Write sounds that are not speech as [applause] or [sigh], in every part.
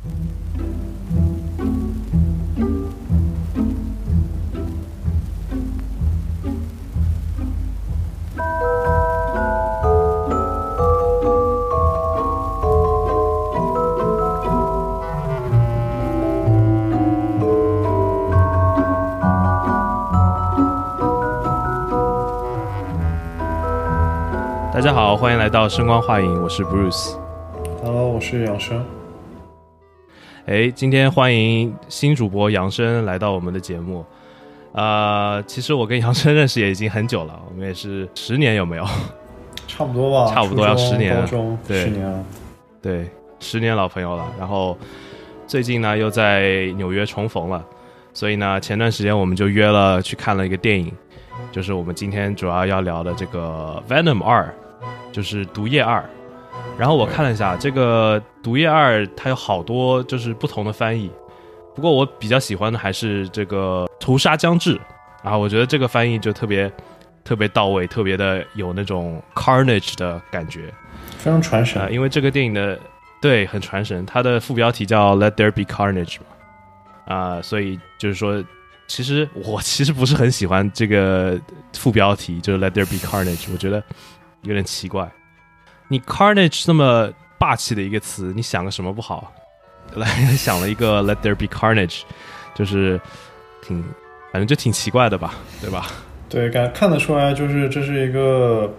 大家好，欢迎来到声光画影，我是 Bruce。Hello，我是养生。哎，今天欢迎新主播杨生来到我们的节目。呃，其实我跟杨生认识也已经很久了，我们也是十年有没有？差不多吧，差不多要十年了对十年了。对，十年老朋友了。然后最近呢又在纽约重逢了，所以呢前段时间我们就约了去看了一个电影，就是我们今天主要要聊的这个《Venom 二》，就是《毒液二》。然后我看了一下这个《毒液二》，它有好多就是不同的翻译，不过我比较喜欢的还是这个“屠杀将至”啊，我觉得这个翻译就特别特别到位，特别的有那种 carnage 的感觉。非常传神。啊、因为这个电影的对很传神，它的副标题叫 “Let There Be Carnage” 嘛，啊、所以就是说，其实我其实不是很喜欢这个副标题，就是 “Let There Be Carnage”，我觉得有点奇怪。你 “carnage” 这么霸气的一个词，你想个什么不好？[laughs] 来想了一个 “Let There Be Carnage”，就是挺反正就挺奇怪的吧，对吧？对，感看得出来，就是这是一个，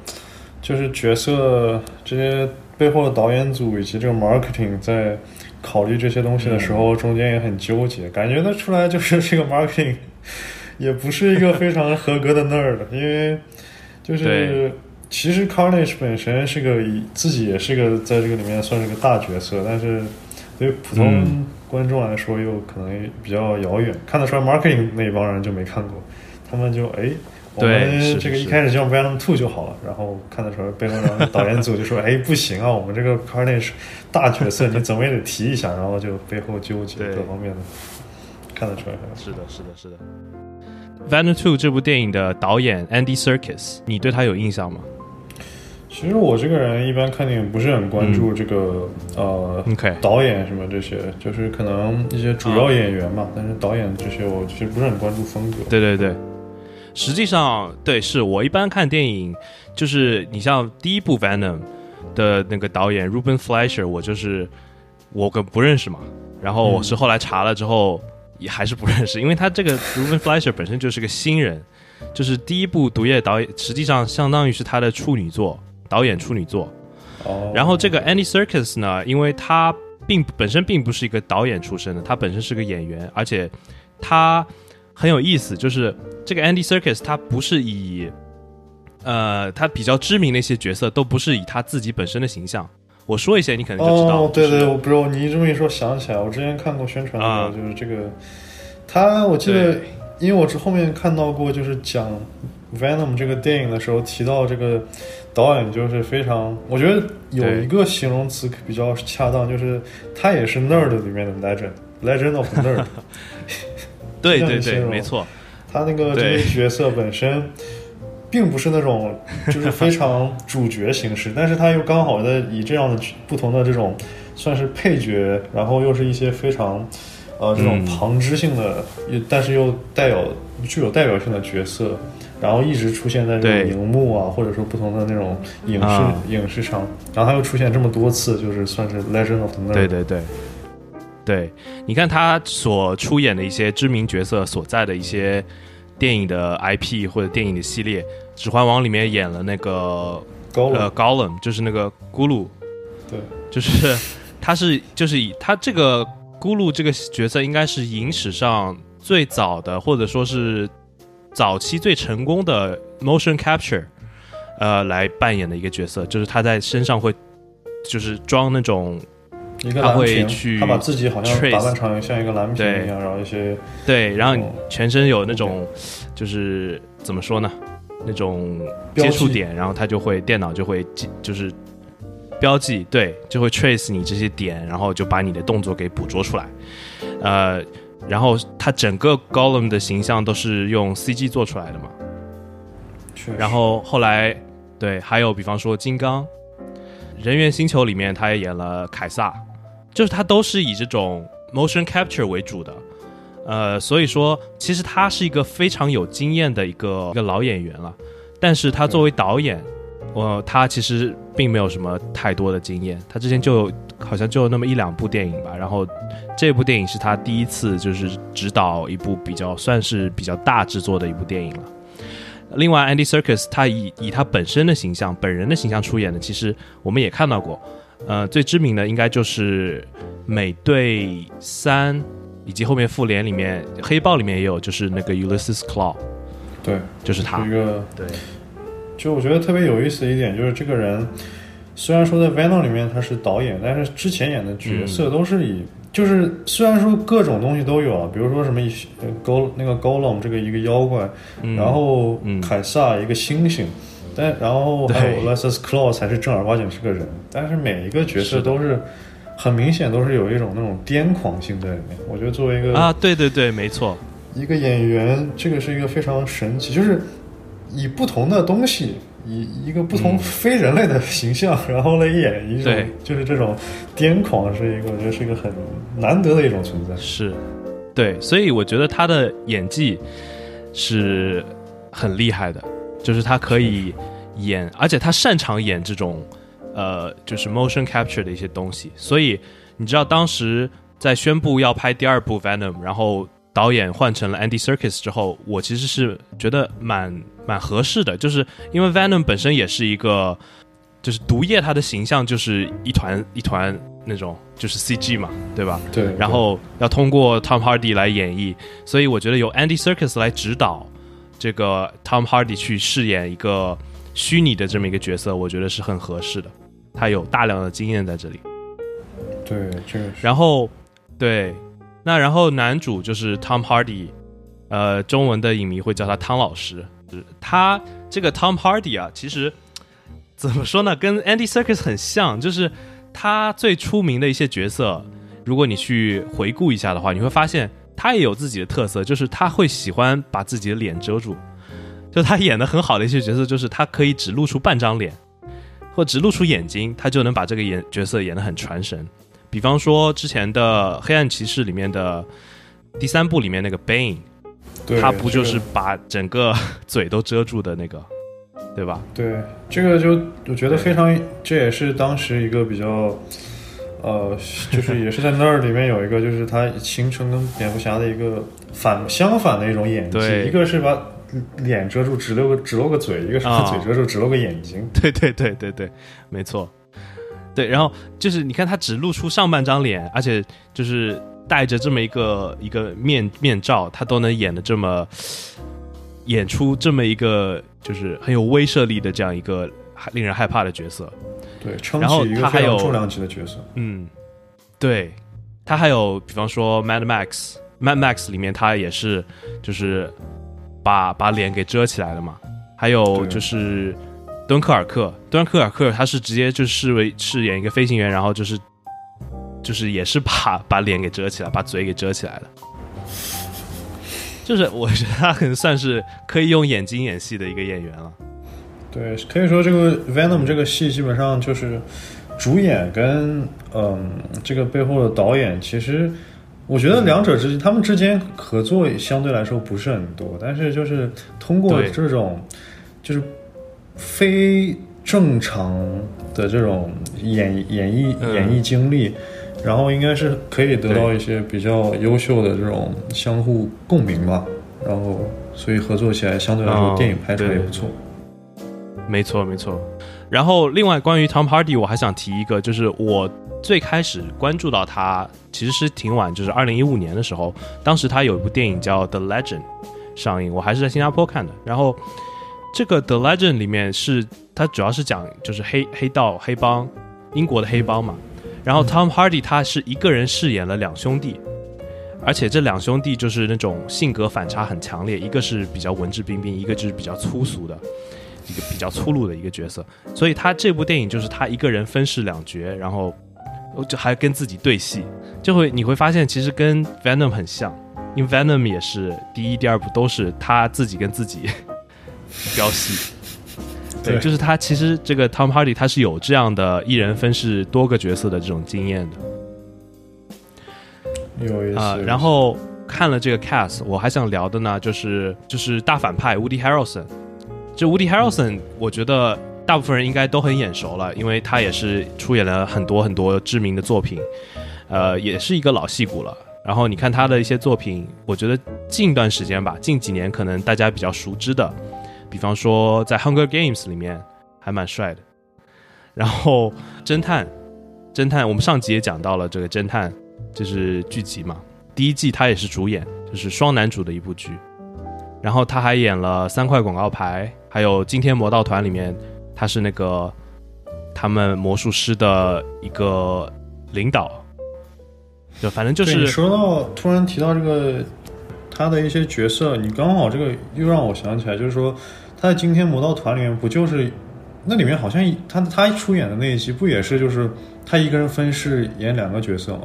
就是角色这些背后的导演组以及这个 marketing 在考虑这些东西的时嗯候，中间也很纠结。感觉得出来，就是这个 marketing 也不是一个非常合格的 nerd，因为就是对其实 Carnage 本身是个以自己也是个在这个里面算是个大角色，但是对于普通嗯观众来说又可能比较遥远，看得出来 marketing 那一帮人就没看过，他们就哎。我们这个一开始叫 Venom Two 就好了，然后看得出来背后导演组就说：“哎，不行啊，我们这个 Carnage 大角色你怎么也得提一下。”然后就背后纠结各方面的，看得出来。是的，是的，是的。《Venom Two》这部电影的导演 Andy Serkis，你对他有印象吗其实我这个人一般看电影不是很关注这个、呃？OK，导演什么这些，就是可能一些主要演员嘛，但是导演这些我其实不是很关注风格。对对对，实际上对，是我一般看电影，就是你像第一部《Venom》的那个导演 Ruben Fleischer，我就是我跟不认识嘛，然后我是后来查了之后也还是不认识，因为他这个 [laughs] Ruben Fleischer 本身就是个新人，就是第一部《毒液》导演，实际上相当于是他的处女作，导演处女作。哦，然后这个 Andy s i r c u s 呢，因为他并本身并不是一个导演出身的，他本身是个演员，而且他很有意思，就是这个 Andy s i r c u s 他不是以呃他比较知名的一些角色都不是以他自己本身的形象。我说一些你可能就知道，哦，对对，我不知道你这么一说想起来，我之前看过宣传的时候，啊就是这个，他我记得，因为我是后面看到过，就是讲 Venom 这个电影的时候提到这个导演，就是非常，我觉得有一个形容词比较恰当，就是他也是 nerd 里面的 legend，legend of nerd，[laughs] 对对对，没错，他那个这对个角色本身。并不是那种就是非常主角形式，[laughs] 但是他又刚好在以这样的不同的这种算是配角，然后又是一些非常呃这种嗯。旁支性的，又但是又带有具有代表性的角色，然后一直出现在这对。种荧幕啊，或者说不同的那种影视、啊。影视上，然后他又出现这么多次，就是算是 Legend of the Nerd。对对对，对，你看他所出演的一些知名角色所在的一些电影的 IP 或者电影的系列，《指环王》里面演了那个呃 Gollum，就是那个咕噜，对，就是他是就是以他这个咕噜这个角色应该是影史上最早的，或者说是早期最成功的 motion capture，呃，来扮演的一个角色，就是他在身上会就是装那种一个他会蓝屏，去他把自己好像打扮成像一个蓝屏一样，然后一些对，然后全身有那种就是怎么说呢，那种接触点，然后他就会电脑就会记就是标记，对，就会 trace 你这些点，然后就把你的动作给捕捉出来。呃，然后它整个 Gollum 的形象都是用 CG 做出来的嘛。然后后来对，还有比方说金刚，人猿星球里面他也演了凯撒，就是他都是以这种 motion capture 为主的，呃，所以说其实他是一个非常有经验的一个一个老演员了，但是他作为导演，我他其实并没有什么太多的经验，他之前就好像就那么一两部电影吧，然后这部电影是他第一次就是指导一部比较算是比较大制作的一部电影了。另外，Andy Serkis 他以以他本身的形象、本人的形象出演的，其实我们也看到过。呃，最知名的应该就是《美队三》，以及后面《复联》里面，《黑豹》里面也有，就是那个 Ulysses Claw，对，就是他。一个对，就我觉得特别有意思的一点就是这个人，虽然说在 Venom 里面他是导演，但是之前演的角色都是以。就是虽然说各种东西都有啊，比如说什么高那个高冷这个一个妖怪，然后凯撒一个猩猩，但然后还有 Lessus Claw 才是正儿八经是个人，但是每一个角色都是很明显都是有一种那种癫狂性在里面。我觉得作为一个啊，对对对，没错，一个演员，这个是一个非常神奇，就是以不同的东西。以一个不同非人类的形象，[laughs] 然后来演一种，就是这种癫狂，是一个我觉得是一个很难得的一种存在。是，对，所以我觉得他的演技是很厉害的，就是他可以演，而且他擅长演这种呃，就是 motion capture 的一些东西。所以你知道，当时在宣布要拍第二部 Venom，然后。导演换成了 Andy Serkis 之后，我其实是觉得蛮蛮合适的，就是因为 Venom 本身也是一个，就是毒液，它的形象就是一团一团那种，就是 CG 嘛，对吧？对。然后要通过 Tom Hardy 来演绎，所以我觉得由 Andy Serkis 来指导这个 Tom Hardy 去饰演一个虚拟的这么一个角色，我觉得是很合适的。他有大量的经验在这里。对，这个。然后，对。那然后男主就是 Tom Hardy，呃，中文的影迷会叫他汤老师。他这个 Tom Hardy 啊，其实怎么说呢，跟 Andy Serkis 很像，就是他最出名的一些角色，如果你去回顾一下的话，你会发现他也有自己的特色，就是他会喜欢把自己的脸遮住。就他演的很好的一些角色，就是他可以只露出半张脸，或只露出眼睛，他就能把这个演角色演得很传神。比方说之前的《黑暗骑士》里面的第三部里面那个 Bane，他不就是把整个 [laughs] 嘴都遮住的那个，对吧？对，这个就我觉得非常，这也是当时一个比较，呃，就是也是在那儿里面有一个，就是他形成跟蝙蝠侠的一个反相反的一种演技，一个是把脸遮住，只露个只露个嘴，一个是把嘴遮住，只露个眼睛。[laughs] 对对对对对，没错。对，然后就是你看他只露出上半张脸，而且就是戴着这么一个一个面面罩，他都能演的这么演出这么一个就是很有威慑力的这样一个令人害怕的角色。对，撑起一个非常重量级的角色。嗯，对，他还有比方说《Mad Max》，《Mad Max》里面他也是就是把把脸给遮起来了嘛。还有就是。敦刻尔克，敦刻尔克，他是直接就视为饰演一个飞行员，然后就是就是也是把把脸给遮起来，把嘴给遮起来了。就是我觉得他可能算是可以用眼睛演戏的一个演员了。对，可以说这个 Venom 这个戏基本上就是主演跟嗯这个背后的导演，其实我觉得两者之间他们之间合作相对来说不是很多，但是就是通过这种就是。非正常的这种演演艺演艺经历，然后应该是可以得到一些比较优秀的这种相互共鸣吧。然后，所以合作起来相对来说电影拍出来也不错。没错，没错。然后，另外关于 Tom Hardy，我还想提一个，就是我最开始关注到他其实是挺晚，就是二零一五年的时候，当时他有一部电影叫《The Legend》上映，我还是在新加坡看的。然后。这个《The Legend》里面是它主要是讲就是黑黑道黑帮，英国的黑帮嘛。然后 Tom Hardy 他是一个人饰演了两兄弟，而且这两兄弟就是那种性格反差很强烈，一个是比较文质彬彬，一个就是比较粗俗的，一个比较粗鲁的一个角色。所以他这部电影就是他一个人分饰两角，然后就还跟自己对戏，就会你会发现其实跟 Venom 很像，因为 Venom 也是第一、第二部都是他自己跟自己。飙戏，对，就是他。其实这个 Tom Hardy 他是有这样的一人分饰多个角色的这种经验的。有意思。啊、然后看了这个 cast，我还想聊的呢，就是就是大反派 Woody Harrelson。这 Woody Harrelson，我觉得大部分人应该都很眼熟了，因为他也是出演了很多很多知名的作品，呃，也是一个老戏骨了。然后你看他的一些作品，我觉得近段时间吧，近几年可能大家比较熟知的，比方说在《Hunger Games》里面还蛮帅的。然后侦探，侦探，我们上集也讲到了这个侦探，就是剧集嘛，第一季他也是主演，就是双男主的一部剧。然后他还演了三块广告牌，还有《惊天魔盗团》里面，他是那个他们魔术师的一个领导。就反正就对你是说到突然提到这个他的一些角色，你刚好这个又让我想起来，就是说他在《惊天魔盗团》里面不就是那里面好像他他出演的那一集不也是就是他一个人分饰演两个角色吗？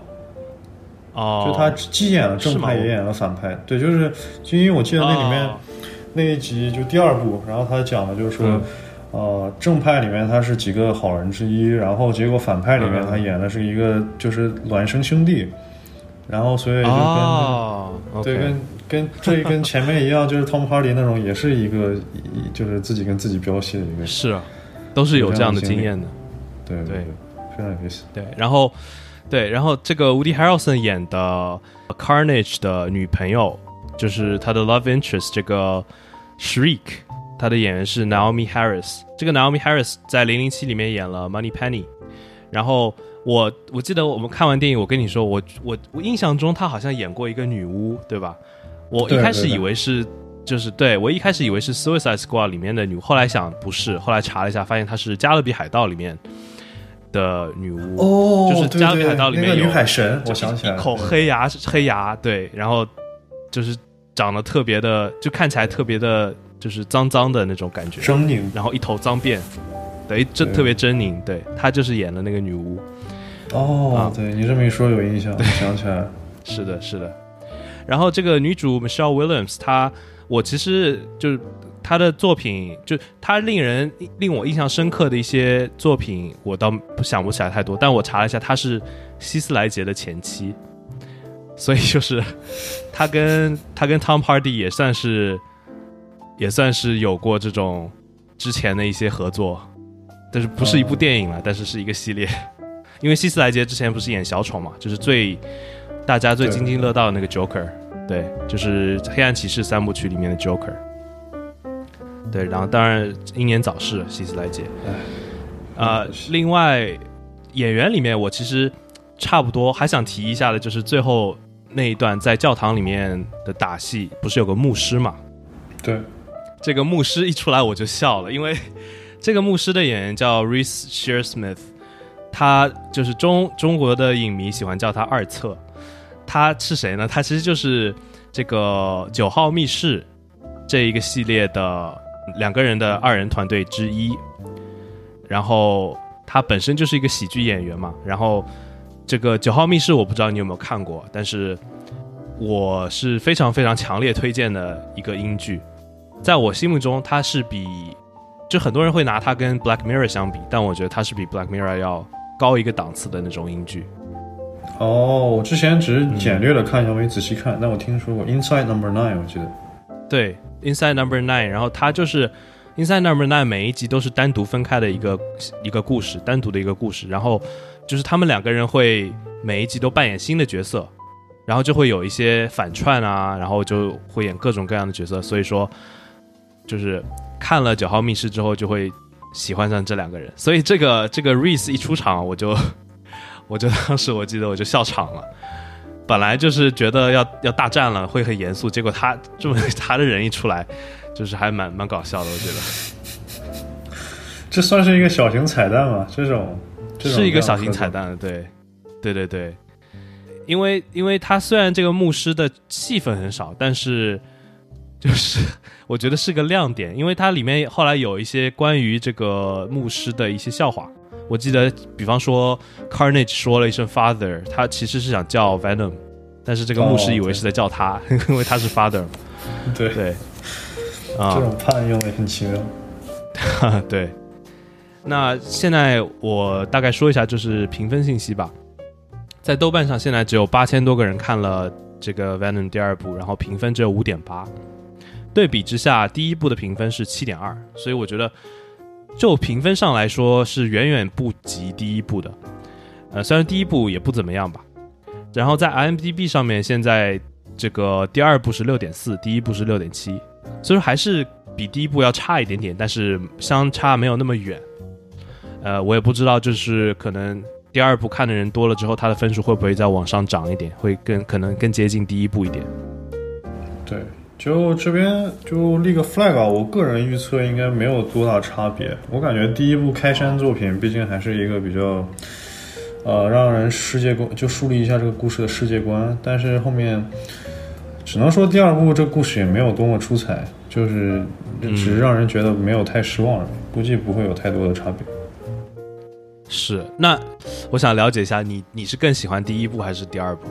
哦，就他既演了正派也演了反派，对，就是就因为我记得那里面、哦。那一集就第二部，然后他讲的就是说，嗯。呃，正派里面他是几个好人之一，然后结果反派里面嗯他演的是一个就是孪生兄弟，然后所以就跟、哦，对跟跟这跟前面一样，就是 Tom Hardy 那种也是一个一就是自己跟自己飙戏的一个，是啊，都是有这样的经验的。对对对，非常有意思。对，然后对，然后这个 Woody Harrelson 演的 Carnage 的女朋友，就是他的 love interest 这个 Shriek，他的演员是 Naomi Harris。这个 Naomi Harris 在《零零七》里面演了 Money Penny，然后我我记得我们看完电影，我跟你说，我我我印象中他好像演过一个女巫，对吧？我一开始以为是。就是对我一开始以为是《Suicide Squad》里面的女巫，后来想不是，后来查了一下，发现她是《加勒比海盗》里面的女巫。哦就是加勒比海盗里面那个有女海神，我想起来口黑牙，黑牙，对，然后就是长得特别的，就看起来特别的，就是脏脏的那种感觉，狰狞然后一头脏辫，对，真特别狰狞，对她就是演的那个女巫，哦啊，对你这么一说有印象，我想起来了。[laughs] 是的，是的。然后这个女主 Michelle Williams，她我其实就是她的作品，就她令人令我印象深刻的一些作品，我倒不想不起来太多。但我查了一下，她是希斯莱杰的前妻，所以就是她跟她跟 Tom Hardy 也算是也算是有过这种之前的一些合作，但是不是一部电影了，但是是一个系列。因为希斯莱杰之前不是演小丑嘛，就是最大家最津津乐道的那个 Joker，对，就是《黑暗骑士》三部曲里面的 Joker。对，然后当然英年早逝，希斯莱杰。呃，另外演员里面，我其实差不多还想提一下的，就是最后那一段在教堂里面的打戏，不是有个牧师嘛？对，这个牧师一出来我就笑了，因为 [laughs] 这个牧师的演员叫 Reese Shearsmith，他就是中中国的影迷喜欢叫他二册。他是谁呢？他其实就是这个九号密室这一个系列的两个人的二人团队之一。然后他本身就是一个喜剧演员嘛。然后这个九号密室我不知道你有没有看过，但是我是非常非常强烈推荐的一个英剧。在我心目中，它是比就很多人会拿它跟 Black Mirror 相比，但我觉得它是比 Black Mirror 要高一个档次的那种英剧。哦，我之前只是简略的看一下，没仔细看。但我听说过《Inside Number Nine》，我记得。对，Inside Number Nine，然后它就是 Inside Number Nine 每一集都是单独分开的一个一个故事，单独的一个故事，然后就是他们两个人会每一集都扮演新的角色，然后就会有一些反串啊，然后就会演各种各样的角色，所以说就是看了九号密室之后就会喜欢上这两个人，所以这个这个 Reese 一出场我就我就当时我记得我就笑场了。本来就是觉得要要大战了，会很严肃，结果他这么他的人一出来，就是还蛮蛮搞笑的，我觉得这算是一个小型彩蛋吗？这种这种是一个小型彩蛋，对，对对对，因为因为他虽然这个牧师的戏份很少，但是就是 [laughs] 我觉得是个亮点，因为它里面后来有一些关于这个牧师的一些笑话。我记得，比方说 Carnage 说了一声 Father，他其实是想叫 Venom，但是这个牧师哦以为是在叫他，[laughs] 因为他是 [laughs] Father 嘛。对对，这啊，种判用的也很奇妙。[laughs] 对。那现在我大概说一下，就是评分信息吧。在豆瓣上现在只有八千多个人看了这个 Venom 第二部，然后评分只有五点八。对比之下，第一部的评分是七点二，所以我觉得就评分上来说是远远不及第一部的。呃，虽然第一部也不怎么样吧。然后在 IMDB 上面，现在这个第二部是六点四，第一部是六点七，所以说还是比第一部要差一点点，但是相差没有那么远。呃，我也不知道，就是可能。第二部看的人多了之后，他的分数会不会再往上涨一点？会更可能更接近第一部一点。对，就这边就立个 flag 啊，我个人预测应该没有多大差别。我感觉第一部开山作品毕竟还是一个比较，呃，让人世界观就树立一下这个故事的世界观。但是后面只能说第二部这故事也没有多么出彩，就是只是让人觉得没有太失望，估计不会有太多的差别。是，那我想了解一下，你你是更喜欢第一部还是第二部？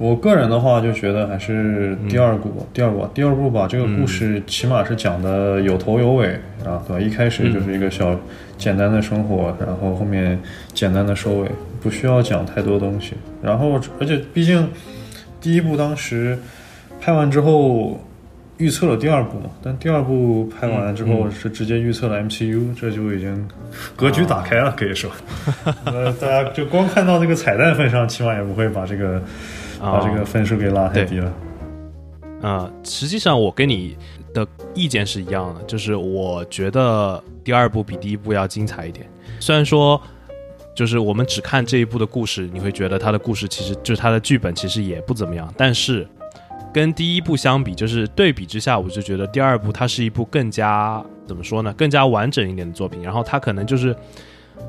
我个人的话就觉得还是第二部，第二部，第二部吧这个故事起码是讲的有头有尾啊，对吧？一开始就是一个小简单的生活，然后后面简单的收尾，不需要讲太多东西。然后，而且毕竟第一部当时拍完之后。预测了第二部嘛？但第二部拍完了之后是直接预测了 MCU，这就已经 [laughs] 格局打开了，可以说。[laughs] 呃，大家就光看到这个彩蛋份上，起码也不会把这个把这个分数给拉太低了。啊，实际上我跟你的意见是一样的，就是我觉得第二部比第一部要精彩一点。虽然说，就是我们只看这一部的故事，你会觉得它的故事其实就是它的剧本其实也不怎么样，但是。跟第一部相比，就是对比之下，我就觉得第二部它是一部更加怎么说呢？更加完整一点的作品。然后它可能就是，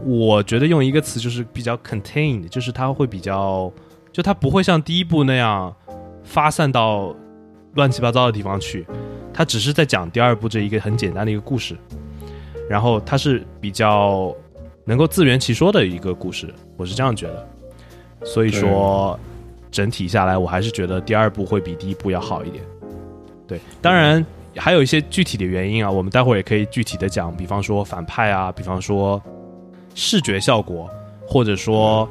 我觉得用一个词就是比较 contained，就是它会比较，就它不会像第一部那样发散到乱七八糟的地方去。它只是在讲第二部这一个很简单的一个故事，然后它是比较能够自圆其说的一个故事，我是这样觉得。所以说。整体下来，我还是觉得第二部会比第一部要好一点。对，当然还有一些具体的原因啊，我们待会儿也可以具体的讲，比方说反派啊，比方说视觉效果，或者说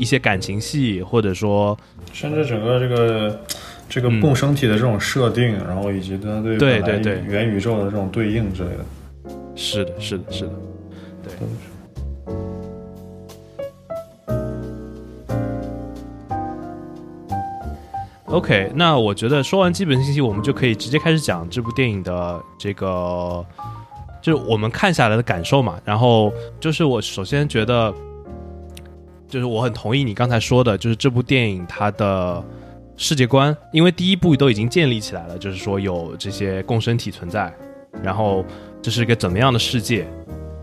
一些感情戏，或者说甚至整个这个这个共生体的这种设定，然后以及它对对对对元宇宙的这种对应之类的。是的，是的，是的，对。OK，那我觉得说完基本信息，我们就可以直接开始讲这部电影的这个，就是我们看下来的感受嘛。然后就是我首先觉得，就是我很同意你刚才说的，就是这部电影它的世界观，因为第一部都已经建立起来了，就是说有这些共生体存在，然后这是一个怎么样的世界，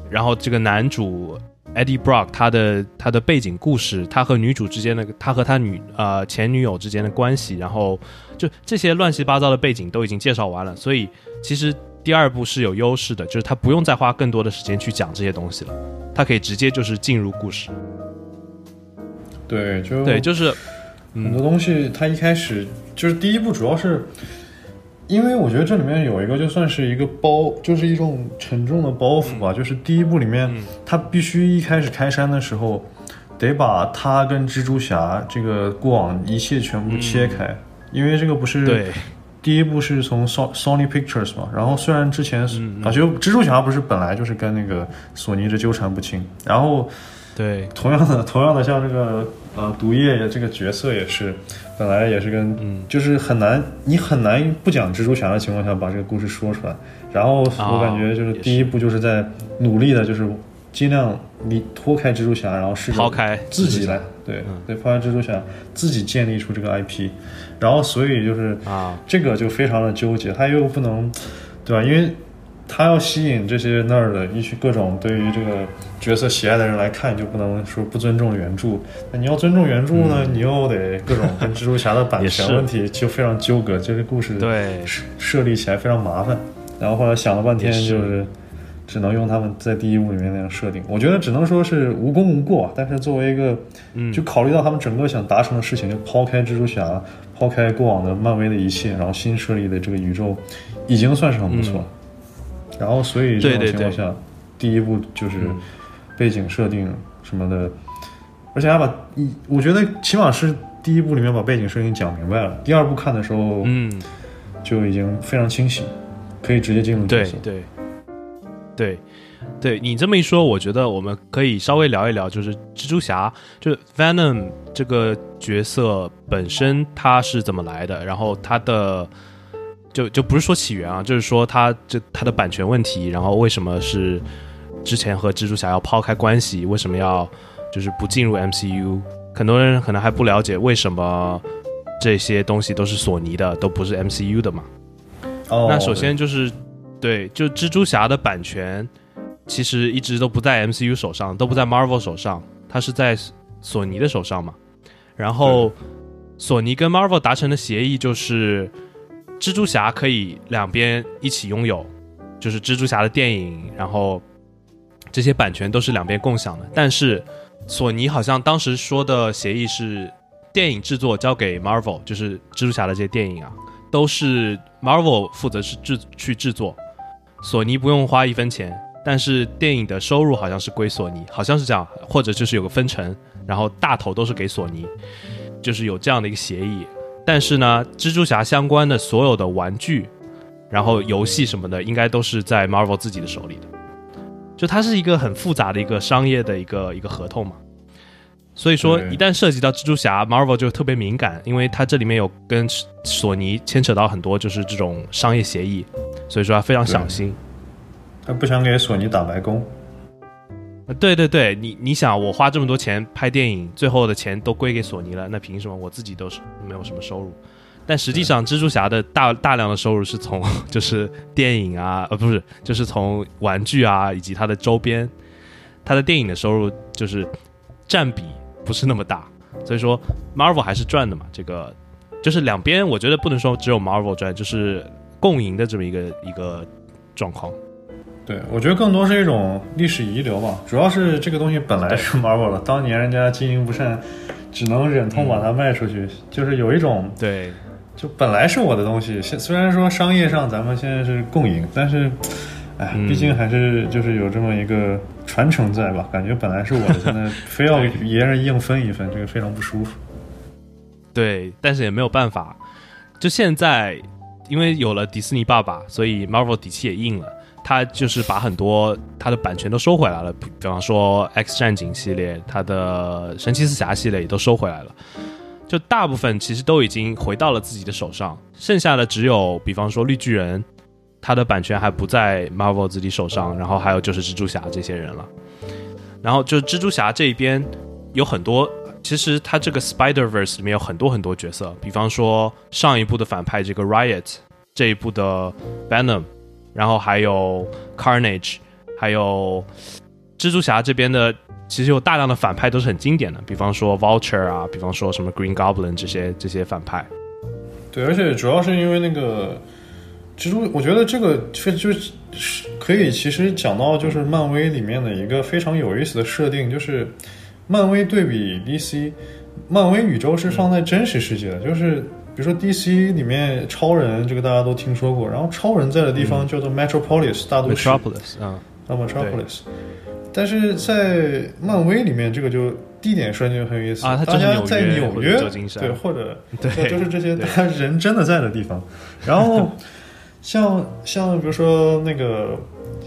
然后这个男主。Eddie Brock 他的他的背景故事，他和女主之间的，他和他女呃前女友之间的关系，然后就这些乱七八糟的背景都已经介绍完了，所以其实第二部是有优势的，就是他不用再花更多的时间去讲这些东西了，他可以直接就是进入故事。对，就对，就是很多东西，它一开始就是第一步主要是。因为我觉得这里面有一个就算是一个包，就是一种沉重的包袱吧。就是第一部里面，他必须一开始开山的时候，得把他跟蜘蛛侠这个过往一切全部切开。因为这个不是第一部是从 Sony Pictures 嘛，然后虽然之前啊，就蜘蛛侠不是本来就是跟那个索尼这纠缠不清，然后对同样的 [laughs] 同样的像这个呃毒液这个角色也是。本来也是跟，就是很难，你很难不讲蜘蛛侠的情况下把这个故事说出来。然后我感觉就是第一步就是在努力的，就是尽量你脱开蜘蛛侠，然后试着抛开自己来，对对，抛开蜘蛛侠，自己建立出这个 IP。然后所以就是啊，这个就非常的纠结，他又不能，对吧？因为。他要吸引这些那儿的一些各种对于这个角色喜爱的人来看，就不能说不尊重原著。那你要尊重原著呢，你又得各种跟蜘蛛侠的版权 [laughs] 问题就非常纠葛，这个故事对设立起来非常麻烦。然后后来想了半天，就是只能用他们在第一部里面那样设定。我觉得只能说是无功无过，但是作为一个，就考虑到他们整个想达成的事情，就抛开蜘蛛侠，抛开过往的漫威的一切，然后新设立的这个宇宙，已经算是很不错。然后，所以这种情况下，第一步就是背景设定什么的，而且还把一，我觉得起码是第一部里面把背景设定讲明白了，第二部看的时候，嗯，就已经非常清晰，可以直接进入角对色。对对。对，你这么一说，我觉得我们可以稍微聊一聊，就是蜘蛛侠，就是 Venom 这个角色本身他是怎么来的，然后他的就就不是说起源啊，就是说他这他的版权问题，然后为什么是之前和蜘蛛侠要抛开关系，为什么要就是不进入 MCU？很多人可能还不了解为什么这些东西都是索尼的，都不是 MCU 的嘛。哦，那首先就是，对，就蜘蛛侠的版权其实一直都不在 MCU 手上，都不在 Marvel 手上，它是在索尼的手上嘛。然后索尼跟 Marvel 达成的协议就是，蜘蛛侠可以两边一起拥有，就是蜘蛛侠的电影，然后这些版权都是两边共享的。但是索尼好像当时说的协议是，电影制作交给 Marvel，就是蜘蛛侠的这些电影啊，都是 Marvel 负责是制去制作，索尼不用花一分钱，但是电影的收入好像是归索尼，好像是这样，或者就是有个分成，然后大头都是给索尼，就是有这样的一个协议。但是呢，蜘蛛侠相关的所有的玩具，然后游戏什么的，应该都是在 Marvel 自己的手里的。就它是一个很复杂的一个商业的一个一个合同嘛。所以说，一旦涉及到蜘蛛侠，Marvel 就特别敏感，因为它这里面有跟索尼牵扯到很多就是这种商业协议，所以说他非常小心。他不想给索尼打白工。呃对对对，你你想，我花这么多钱拍电影，最后的钱都归给索尼了，那凭什么我自己都是没有什么收入？但实际上，蜘蛛侠的大大量的收入是从就是电影啊，呃，不是，就是从玩具啊以及它的周边，它的电影的收入就是占比不是那么大，所以说 Marvel 还是赚的嘛。这个就是两边，我觉得不能说只有 Marvel 赚，就是共赢的这么一个一个状况。对，我觉得更多是一种历史遗留吧，主要是这个东西本来是 Marvel 的，当年人家经营不善，只能忍痛把它卖出去，就是有一种对，就本来是我的东西，现虽然说商业上咱们现在是共赢，但是，哎，嗯毕竟还是就是有这么一个传承在吧？感觉本来是我的，现在 [laughs] 非要别人硬分一分，这个非常不舒服。对，但是也没有办法。就现在，因为有了迪士尼爸爸，所以 Marvel 底气也硬了。他就是把很多他的版权都收回来了，比比方说 X 战警系列，他的神奇四侠系列也都收回来了。就大部分其实都已经回到了自己的手上，剩下的只有比方说绿巨人，他的版权还不在 Marvel 自己手上，然后还有就是蜘蛛侠这些人了。然后就蜘蛛侠这一边有很多，其实他这个 Spider Verse 里面有很多很多角色，比方说上一部的反派这个 Riot，这一部的 Venom，然后还有 Carnage，还有蜘蛛侠这边的，其实有大量的反派都是很经典的，比方说 Vulture 啊，比方说什么 Green Goblin 这些这些反派。对，而且主要是因为那个蜘蛛，我觉得这个非就是可以其实讲到就是漫威里面的一个非常有意思的设定，就是漫威对比 DC，漫威宇宙是放在真实世界的，就是比如说 DC 里面超人这个大家都听说过，然后超人在的地方叫做 Metropolis 大都市。Metropolis 啊、啊 Metropolis，但是在漫威里面这个就地点设定很有意思啊大家在纽约对或者对。对，就是这些他人真的在的地方。然后 [laughs] 像像比如说那个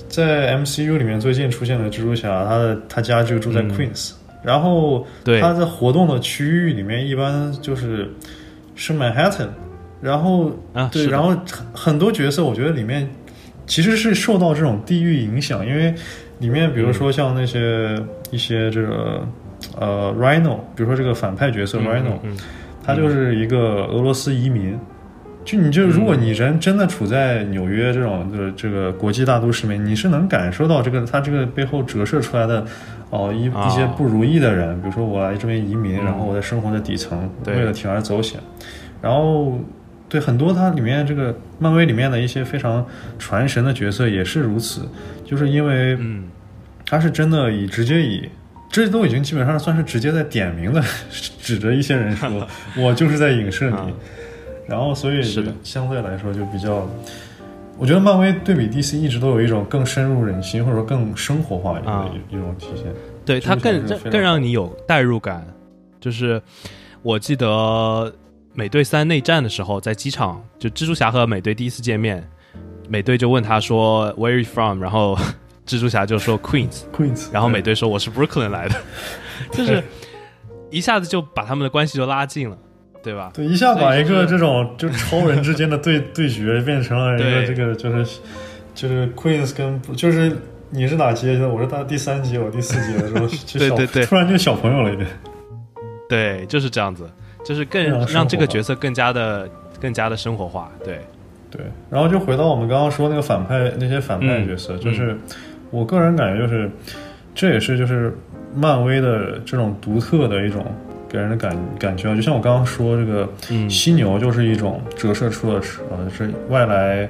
在 MCU 里面最近出现的蜘蛛侠，他的他家就住在嗯。Queens，、然后他在活动的区域里面一般就是是 Manhattan，然后对，啊对然后很很多角色我觉得里面其实是受到这种地域影响，因为里面比如说像那些、一些这个呃 Rhino，比如说这个反派角色 Rhino，、嗯嗯。他就是一个俄罗斯移民。就你就如果你人真的处在纽约这种就是这个国际大都市里面，你是能感受到这个他这个背后折射出来的哦一啊。一些不如意的人，比如说我来这边移民，嗯。然后我在生活在底层，为了铤而走险，然后对很多它里面这个漫威里面的一些非常传神的角色也是如此，就是因为嗯。他是真的以直接以。这都已经基本上算是直接在点名的 [laughs] 指着一些人说，[laughs] 我就是在影射你，啊。然后所以相对来说就比较，我觉得漫威对比 DC 一直都有一种更深入人心或者说更生活化一一一种体现。对它更更让你有代入感。就是我记得美队三内战的时候，在机场，就蜘蛛侠和美队第一次见面，美队就问他说 “Where are you from？” 然后 [laughs] 蜘蛛侠就说 “Queens”，Queens，[laughs] 然后美队说我是 Brooklyn 来的，[laughs] 就是一下子就把他们的关系就拉近了，对吧？对一下把一个这种就超人之间的对 [laughs] 对决变成了一个这个就是就是 Queens 跟就是你是哪阶的？我是到第三阶，我第四阶的时候，[laughs] 就小对对对突然就小朋友了一点。对，就是这样子，就是更让这个角色更加的更加的生活化，对，对，然后就回到我们刚刚说那个反派那些反派嗯角色，就是我个人感觉就是这也是就是漫威的这种独特的一种给人的感感觉啊，就像我刚刚说这个嗯，犀牛就是一种折射出了呃是外来。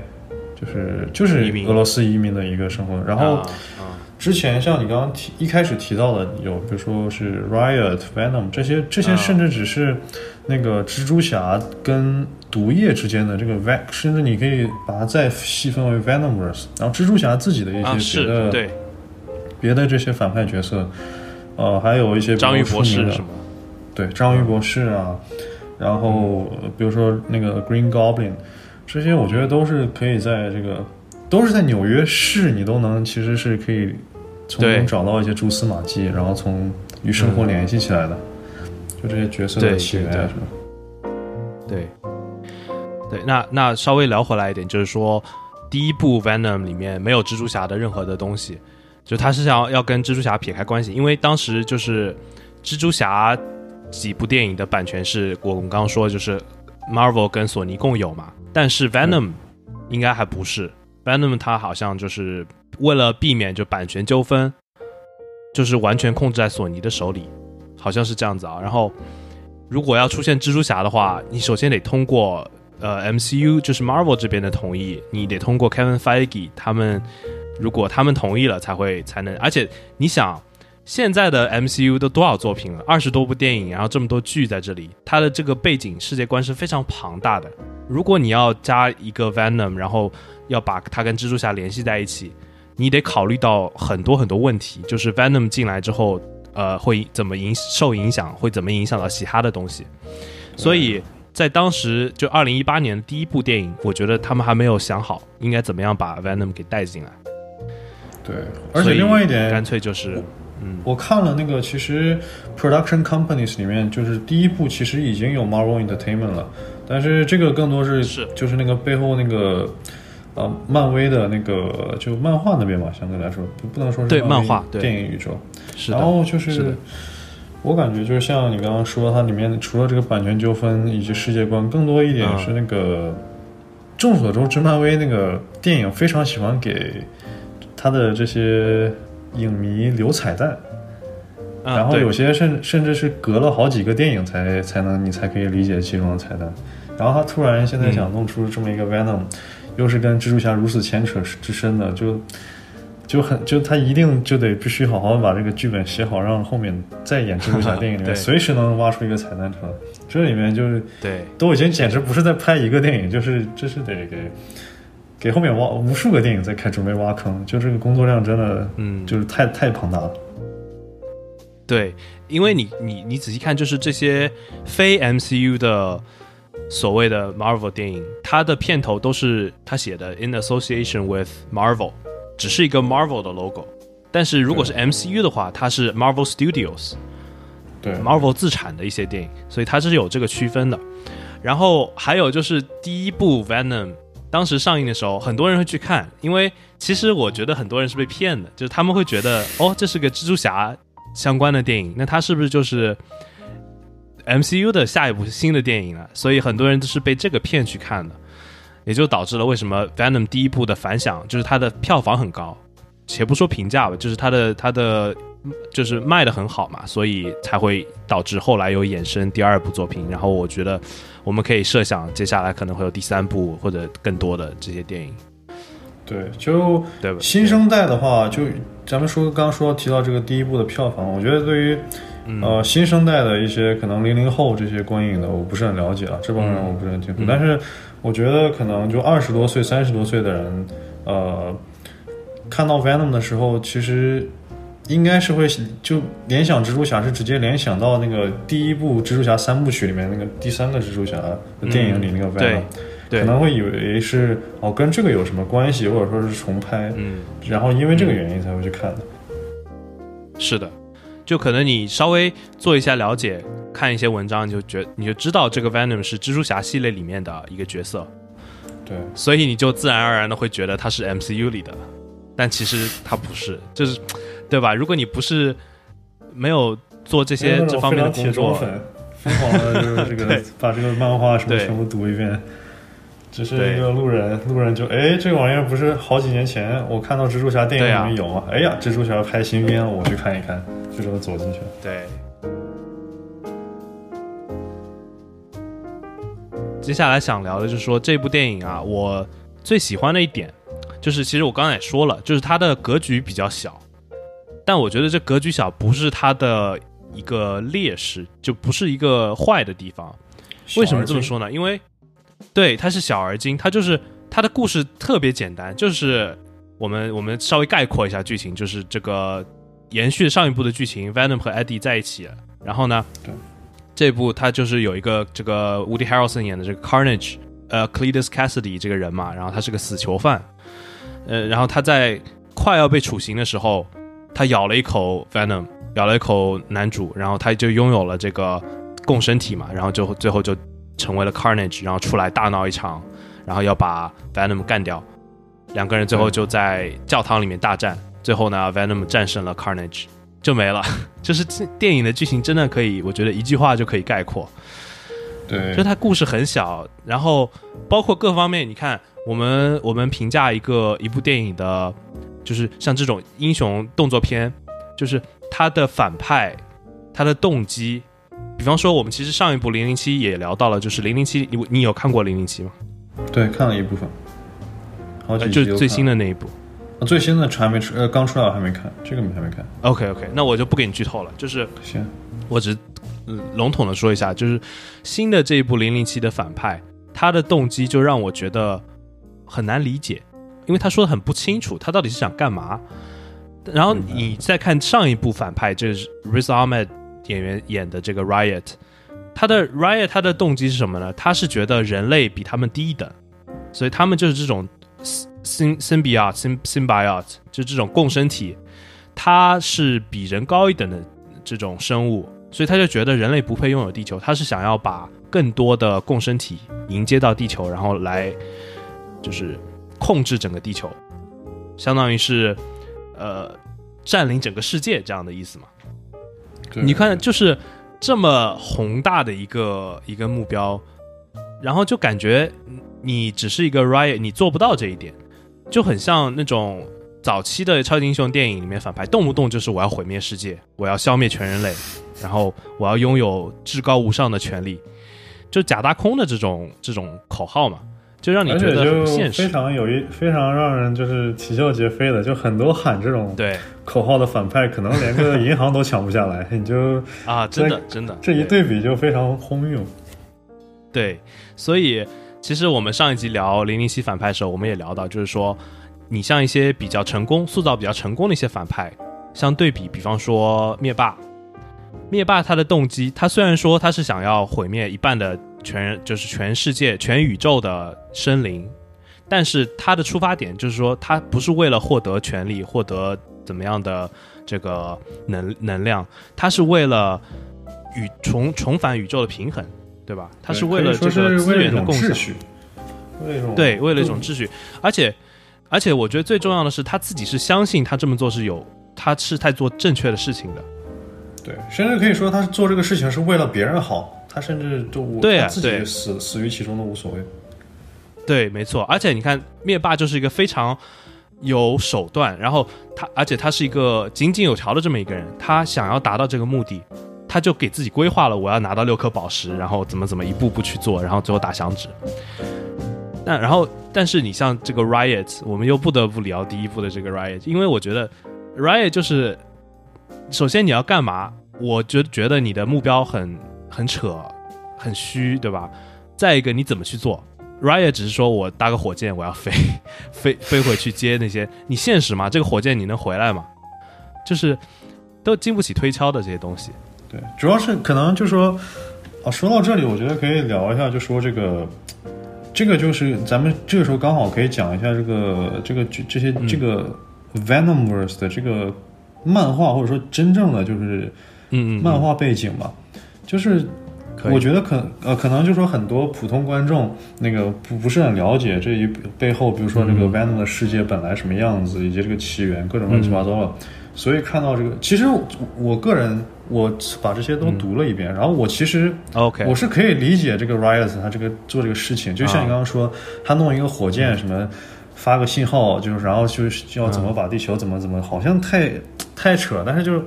就是就是俄罗斯移民的一个生活，然后之前像你刚刚提一开始提到的，有比如说是 Riot、Venom 这些，这些啊。甚至只是那个蜘蛛侠跟毒液之间的这个 Ve，甚至你可以把它再细分为 Venomverse，然后蜘蛛侠自己的一啊些别的、是，对，别的这些反派角色，呃，还有一些比较章鱼博士是吗？对，章鱼博士啊，然后呃比如说那个 Green Goblin，这些我觉得都是可以在这个都是在纽约市，你都能其实是可以从中找到一些蛛丝马迹，然后从与生活联系起来的，就这些角色的起源对啊什么。对，对，那那稍微聊回来一点，就是说第一部 Venom 里面没有蜘蛛侠的任何的东西，就他是想要要跟蜘蛛侠撇开关系，因为当时就是蜘蛛侠几部电影的版权是我们刚刚说就是 Marvel 跟索尼共有嘛，但是 Venom 应该还不是，Venom 它好像就是为了避免就版权纠纷，就是完全控制在索尼的手里，好像是这样子啊，然后。如果要出现蜘蛛侠的话，你首先得通过呃 MCU 就是 Marvel 这边的同意，你得通过 Kevin Feige 他们，如果他们同意了才会才能。而且你想，现在的 MCU 都多少作品了，二十多部电影，然后这么多剧在这里，它的这个背景世界观是非常庞大的。如果你要加一个 Venom，然后要把它跟蜘蛛侠联系在一起，你得考虑到很多很多问题，就是 Venom 进来之后。呃，会怎么影受影响？会怎么影响到其他的东西？所以在当时，就二零一八年的第一部电影，我觉得他们还没有想好应该怎么样把 Venom 给带进来。对，而且另外一点，干脆就是，嗯，我看了那个，其实 production companies 里面，就是第一部其实已经有 Marvel Entertainment 了，但是这个更多是是。就是那个背后那个呃漫威的那个就漫画那边吧，相对来说不不能说是对漫画对。电影宇宙。是，然后就是是我感觉就是像你刚刚说，它里面除了这个版权纠纷以及世界观，更多一点嗯。是那个。众所周知，漫威那个电影非常喜欢给他的这些影迷留彩蛋，然后有些甚甚至是隔了好几个电影才才能你才可以理解其中的彩蛋。然后他突然现在想弄出这么一个 Venom，、又是跟蜘蛛侠如此牵扯之深的，就就很就他一定就得必须好好把这个剧本写好，让后面再演蜘蛛侠电影里 [laughs] 对。面随时能挖出一个彩蛋出来。这里面就是对。都已经简直不是在拍一个电影，就是这是得给给后面挖无数个电影在开准备挖坑，就这个工作量真的嗯，就是太太庞大了。对，因为你你你仔细看，就是这些非 MCU 的所谓的 Marvel 电影，它的片头都是他写的 In association with Marvel，只是一个 Marvel 的 logo。但是如果是 MCU 的话，它是 Marvel Studios，对 Marvel 自产的一些电影，所以它是有这个区分的。然后还有就是第一部 Venom 当时上映的时候，很多人会去看，因为其实我觉得很多人是被骗的，就是他们会觉得哦，这是个蜘蛛侠相关的电影，那它是不是就是 MCU 的下一部新的电影了？所以很多人都是被这个骗去看的，也就导致了为什么 Venom 第一部的反响就是它的票房很高，且不说评价吧，就是它的它的就是卖的很好嘛，所以才会导致后来有衍生第二部作品。然后我觉得我们可以设想，接下来可能会有第三部或者更多的这些电影，对，就对吧？新生代的话，就咱们说刚刚说提到这个第一部的票房，我觉得对于、嗯呃新生代的一些可能零零后这些观影的，我不是很了解啊，这帮人我不是很清楚。嗯但是我觉得可能就二十多岁、三十多岁的人，呃，看到 Venom 的时候，其实应该是会就联想蜘蛛侠是直接联想到那个第一部蜘蛛侠三部曲里面那个第三个蜘蛛侠的电影里那个 Venom，、对可能会以为是哦跟这个有什么关系，或者说是重拍，嗯，然后因为这个原因才会去看的。是的，就可能你稍微做一下了解，看一些文章，你就觉你就知道这个 Venom 是蜘蛛侠系列里面的一个角色，对，所以你就自然而然的会觉得他是 MCU 里的，但其实他不是，就是对吧？如果你不是没有做这些这方面的工铁作，粉，疯狂的就是这个 [laughs] 把这个漫画什么对全部读一遍。只是一个路人，路人就哎，这个玩意儿不是好几年前我看到蜘蛛侠电影里面有吗？哎呀，蜘蛛侠拍新片了，我去看一看，就这么走进去了。对。接下来想聊的就是说这部电影啊，我最喜欢的一点就是，其实我刚才也说了，就是它的格局比较小，但我觉得这格局小不是它的一个劣势，就不是一个坏的地方。为什么这么说呢？因为对它是小而精，它就是它的故事特别简单，就是我们我们稍微概括一下剧情，就是这个延续上一部的剧情，Venom 和 Eddie 在一起了，然后呢，对，这部它就是有一个这个 Woody Harrelson 演的这个 Carnage，呃，Cletus Cassidy 这个人嘛，然后他是个死囚犯，呃，然后他在快要被处刑的时候，他咬了一口 Venom，咬了一口男主，然后他就拥有了这个共生体嘛，然后就最后就成为了 Carnage，然后出来大闹一场，然后要把 Venom 干掉，两个人最后就在教堂里面大战，最后呢，Venom 战胜了 Carnage，就没了。[laughs] 就是电影的剧情真的可以，我觉得一句话就可以概括。对，就它故事很小，然后包括各方面，你看我们我们评价一个一部电影的，就是像这种英雄动作片，就是他的反派，他的动机，比方说我们其实上一部零零七也聊到了，就是零零七，你你有看过零零七吗？对看了一部分，好就最新的那一部。了，最新的还没出，呃，刚出来我还没看，这个还没看。OK OK，那我就不给你剧透了，就是行，我只嗯笼统的说一下，就是新的这一部零零七的反派，他的动机就让我觉得很难理解，因为他说的很不清楚，他到底是想干嘛。然后你再看上一部反派，就是 Riz Ahmed 演员演的这个 Riot，他的 Riot 他的动机是什么呢？他是觉得人类比他们低一等，所以他们就是这种 sym symbiote sym symbiote 就这种共生体，他是比人高一等的这种生物，所以他就觉得人类不配拥有地球，他是想要把更多的共生体迎接到地球，然后来就是控制整个地球，相当于是呃占领整个世界这样的意思嘛。你看，就是这么宏大的一个一个目标，然后就感觉你只是一个 riot，你做不到这一点，就很像那种早期的超级英雄电影里面反派，动不动就是我要毁灭世界，我要消灭全人类，然后我要拥有至高无上的权利，就假大空的这种这种口号嘛，就让你觉得现实非。常有一非常让人就是啼笑皆非的，就很多喊这种对口号的反派，可能连个银行都抢不下来，[laughs] 你就啊，真的真的，这一对比就非常荒谬。对，所以其实我们上一集聊零零七反派的时候，我们也聊到，就是说，你像一些比较成功、塑造比较成功的一些反派，相对比，比方说灭霸，灭霸他的动机，他虽然说他是想要毁灭一半的全，就是全世界、全宇宙的生灵，但是他的出发点就是说，他不是为了获得权利、获得怎么样的这个能能量，他是为了宇重重返宇宙的平衡。对吧？他是为了这个资源的共享，为了对，为了一种秩序，而且而且我觉得最重要的是，他自己是相信他这么做是有，他是在做正确的事情的。对，甚至可以说他做这个事情是为了别人好，他甚至都对啊他自己死死于其中都无所谓。对，没错。而且你看，灭霸就是一个非常有手段，然后他，而且他是一个井井有条的这么一个人，他想要达到这个目的。他就给自己规划了，我要拿到六颗宝石，然后怎么怎么一步步去做，然后最后打响指。那然后，但是你像这个 Riot，我们又不得不聊第一部的这个 Riot，因为我觉得 Riot 就是，首先你要干嘛？我觉觉得你的目标很很扯，很虚，对吧？再一个，你怎么去做？Riot 只是说我搭个火箭，我要飞 [laughs] 飞飞回去接那些，你现实吗？这个火箭你能回来吗？就是都经不起推敲的这些东西。对，主要是可能就说，啊，说到这里，我觉得可以聊一下，就说这个，这个就是咱们这个时候刚好可以讲一下这个这个这些这个 Venomverse 的这个漫画，或者说真正的就是嗯嗯，漫画背景吧，就是。我觉得可呃可能就说很多普通观众那个不不是很了解这一背后，比如说这个 Venom 的世界本来什么样子，以及这个起源各种乱七八糟的，所以看到这个，其实我我个人我把这些都读了一遍，然后我其实 OK，我是可以理解这个 Riot 他这个做这个事情，就像你刚刚说，他弄一个火箭什么发个信号，就是然后就是要怎么把地球怎么怎么，好像太太扯，但是就是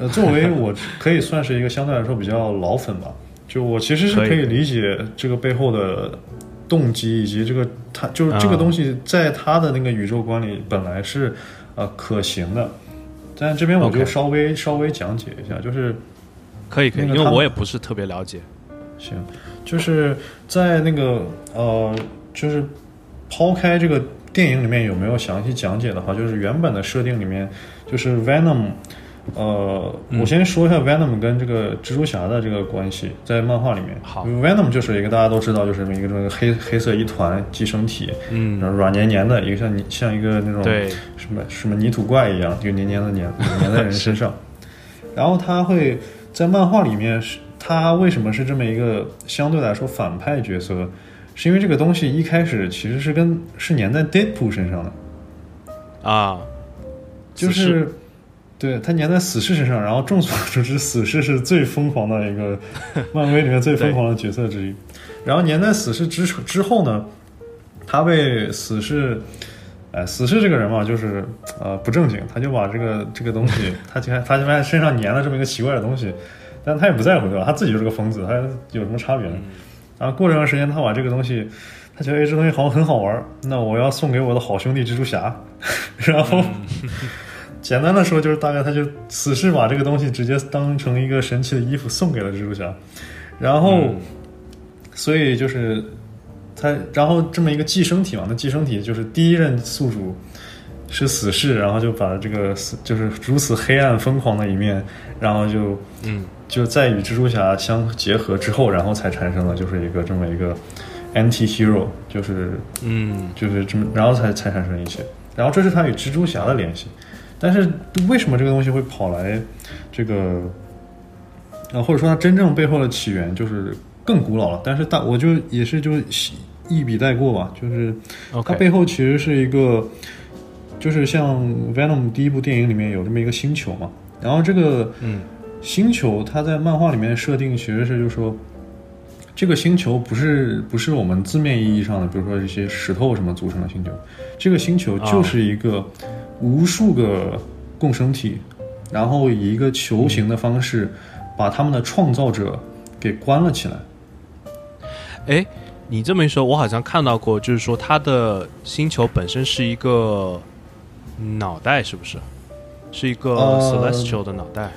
呃，作为我可以算是一个相对来说比较老粉吧。就我其实是可以理解这个背后的动机，以及这个他就是这个东西在他的那个宇宙观里本来是呃可行的，但这边我就稍微稍微讲解一下，就是可以可以，因为我也不是特别了解。行，就是在那个呃，就是抛开这个电影里面有没有详细讲解的话，就是原本的设定里面，就是 Venom。呃，我先说一下 Venom 跟这个蜘蛛侠的这个关系，在漫画里面。好，Venom 就是一个大家都知道，就是一个这个黑黑色一团寄生体，嗯然后软黏黏的，一个像泥像一个那种对什么什么泥土怪一样，就黏黏的黏 [laughs] 黏在人身上。然后他会在漫画里面是，他为什么是这么一个相对来说反派角色？是因为这个东西一开始其实是跟是粘在 Deadpool 身上的，啊，就是对他粘在死侍身上。然后众所周知，死侍是最疯狂的一个漫威里面最疯狂的角色之一。然后粘在死侍之之后呢，他被死侍。哎，死侍这个人嘛，就是呃不正经，他就把这个这个东西，他竟然发现发现身上粘了这么一个奇怪的东西，但他也不在乎对吧？他自己就是个疯子，他有什么差别呢？然后过一段时间，他把这个东西，他觉得哎这东西好像很好玩儿，那我要送给我的好兄弟蜘蛛侠，[laughs] 然后 [laughs] 简单的说就是大概他就死侍把这个东西直接当成一个神奇的衣服送给了蜘蛛侠，然后、嗯。所以就是他，然后这么一个寄生体嘛，那寄生体就是第一任宿主是死侍，然后就把这个死就是如此黑暗疯狂的一面，然后就嗯。就在与蜘蛛侠相结合之后，然后才产生了就是一个这么一个 anti hero，就是嗯。就是这么，然后才才产生一切。然后这是他与蜘蛛侠的联系，但是为什么这个东西会跑来这个啊，或者说它真正背后的起源就是更古老了？但是大我就也是就一笔带过吧，就是它背后其实是一个，就是像 Venom 第一部电影里面有这么一个星球嘛，然后这个嗯。星球它在漫画里面设定其实是就是说，这个星球不是不是我们字面意义上的，比如说一些石头什么组成的星球，这个星球就是一个无数个共生体，然后以一个球形的方式把他们的创造者给关了起来。哎，你这么一说，我好像看到过，就是说它的星球本身是一个脑袋，是不是？是一个呃 celestial 的脑袋。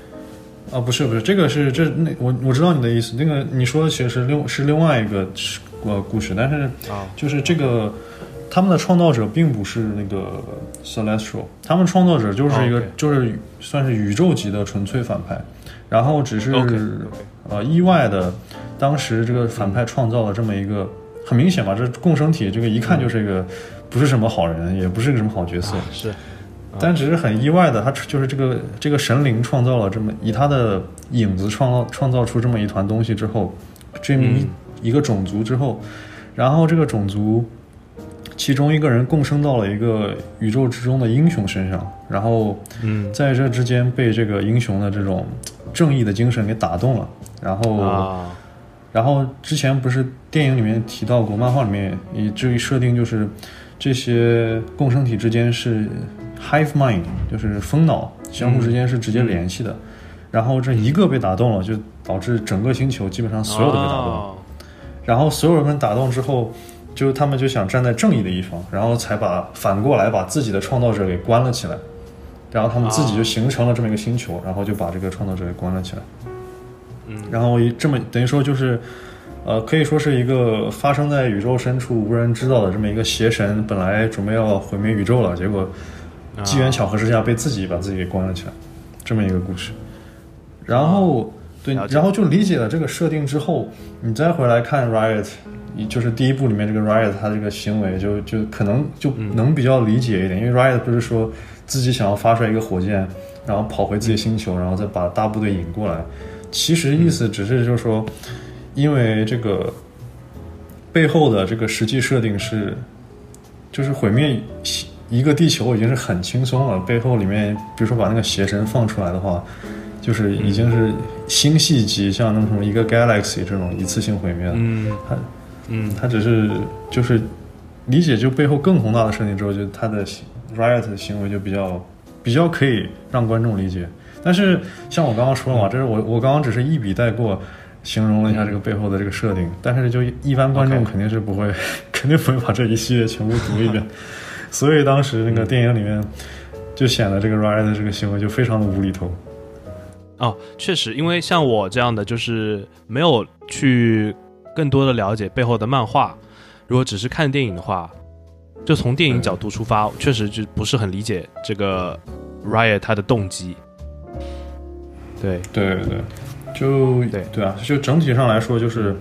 啊，不是不是，这个是这那我我知道你的意思，那个你说的其实是另是另外一个呃故事，但是啊就是这个他们的创造者并不是那个 celestial，他们创造者就是一个、就是算是宇宙级的纯粹反派，然后只是呃意外的，当时这个反派创造了这么一个很明显吧，这共生体这个一看就是一个不是什么好人，也不是个什么好角色，啊是。但只是很意外的，他就是这个这个神灵创造了这么以他的影子创造创造出这么一团东西之后，这么一、嗯。一个种族之后，然后这个种族其中一个人共生到了一个宇宙之中的英雄身上，然后嗯在这之间被这个英雄的这种正义的精神给打动了，然后。啊然后之前不是电影里面提到过，漫画里面以至于设定就是这些共生体之间是 hive mind，就是蜂脑，相互之间是直接联系的。然后这一个被打动了，就导致整个星球基本上所有都被打动然后所有人被打动之后，就他们就想站在正义的一方，然后才把反过来把自己的创造者给关了起来。然后他们自己就形成了这么一个星球，然后就把这个创造者给关了起来。嗯然后一这么等于说就是，呃，可以说是一个发生在宇宙深处无人知道的这么一个邪神，本来准备要毁灭宇宙了，结果机缘巧合之下被自己把自己给关了起来。这么一个故事。然后对，然后就理解了这个设定之后，你再回来看 Riot，就是第一部里面这个 Riot 他这个行为就就可能就能比较理解一点，因为 Riot 不是说自己想要发出来一个火箭，然后跑回自己星球，然后再把大部队引过来，其实意思只是就是说，因为这个背后的这个实际设定是，就是毁灭一个地球已经是很轻松了，背后里面比如说把那个邪神放出来的话，就是已经是星系级，像那种一个 galaxy 这种一次性毁灭。嗯。它嗯他只是就是理解就背后更宏大的设定之后，就他的行 riot 的行为就比较比较可以让观众理解。但是像我刚刚说了嘛，这是我我刚刚只是一笔带过。形容了一下这个背后的这个设定，但是就一般观众肯定是不会 [laughs] 肯定不会把这一系列全部读一遍，[laughs] 所以当时那个电影里面就显得这个 Riot 的这个行为就非常的无厘头。哦，确实，因为像我这样的，就是没有去更多的了解背后的漫画，如果只是看电影的话，就从电影角度出发，确实就不是很理解这个 Riot 他的动机。对，对对，就对。对啊，就整体上来说，就是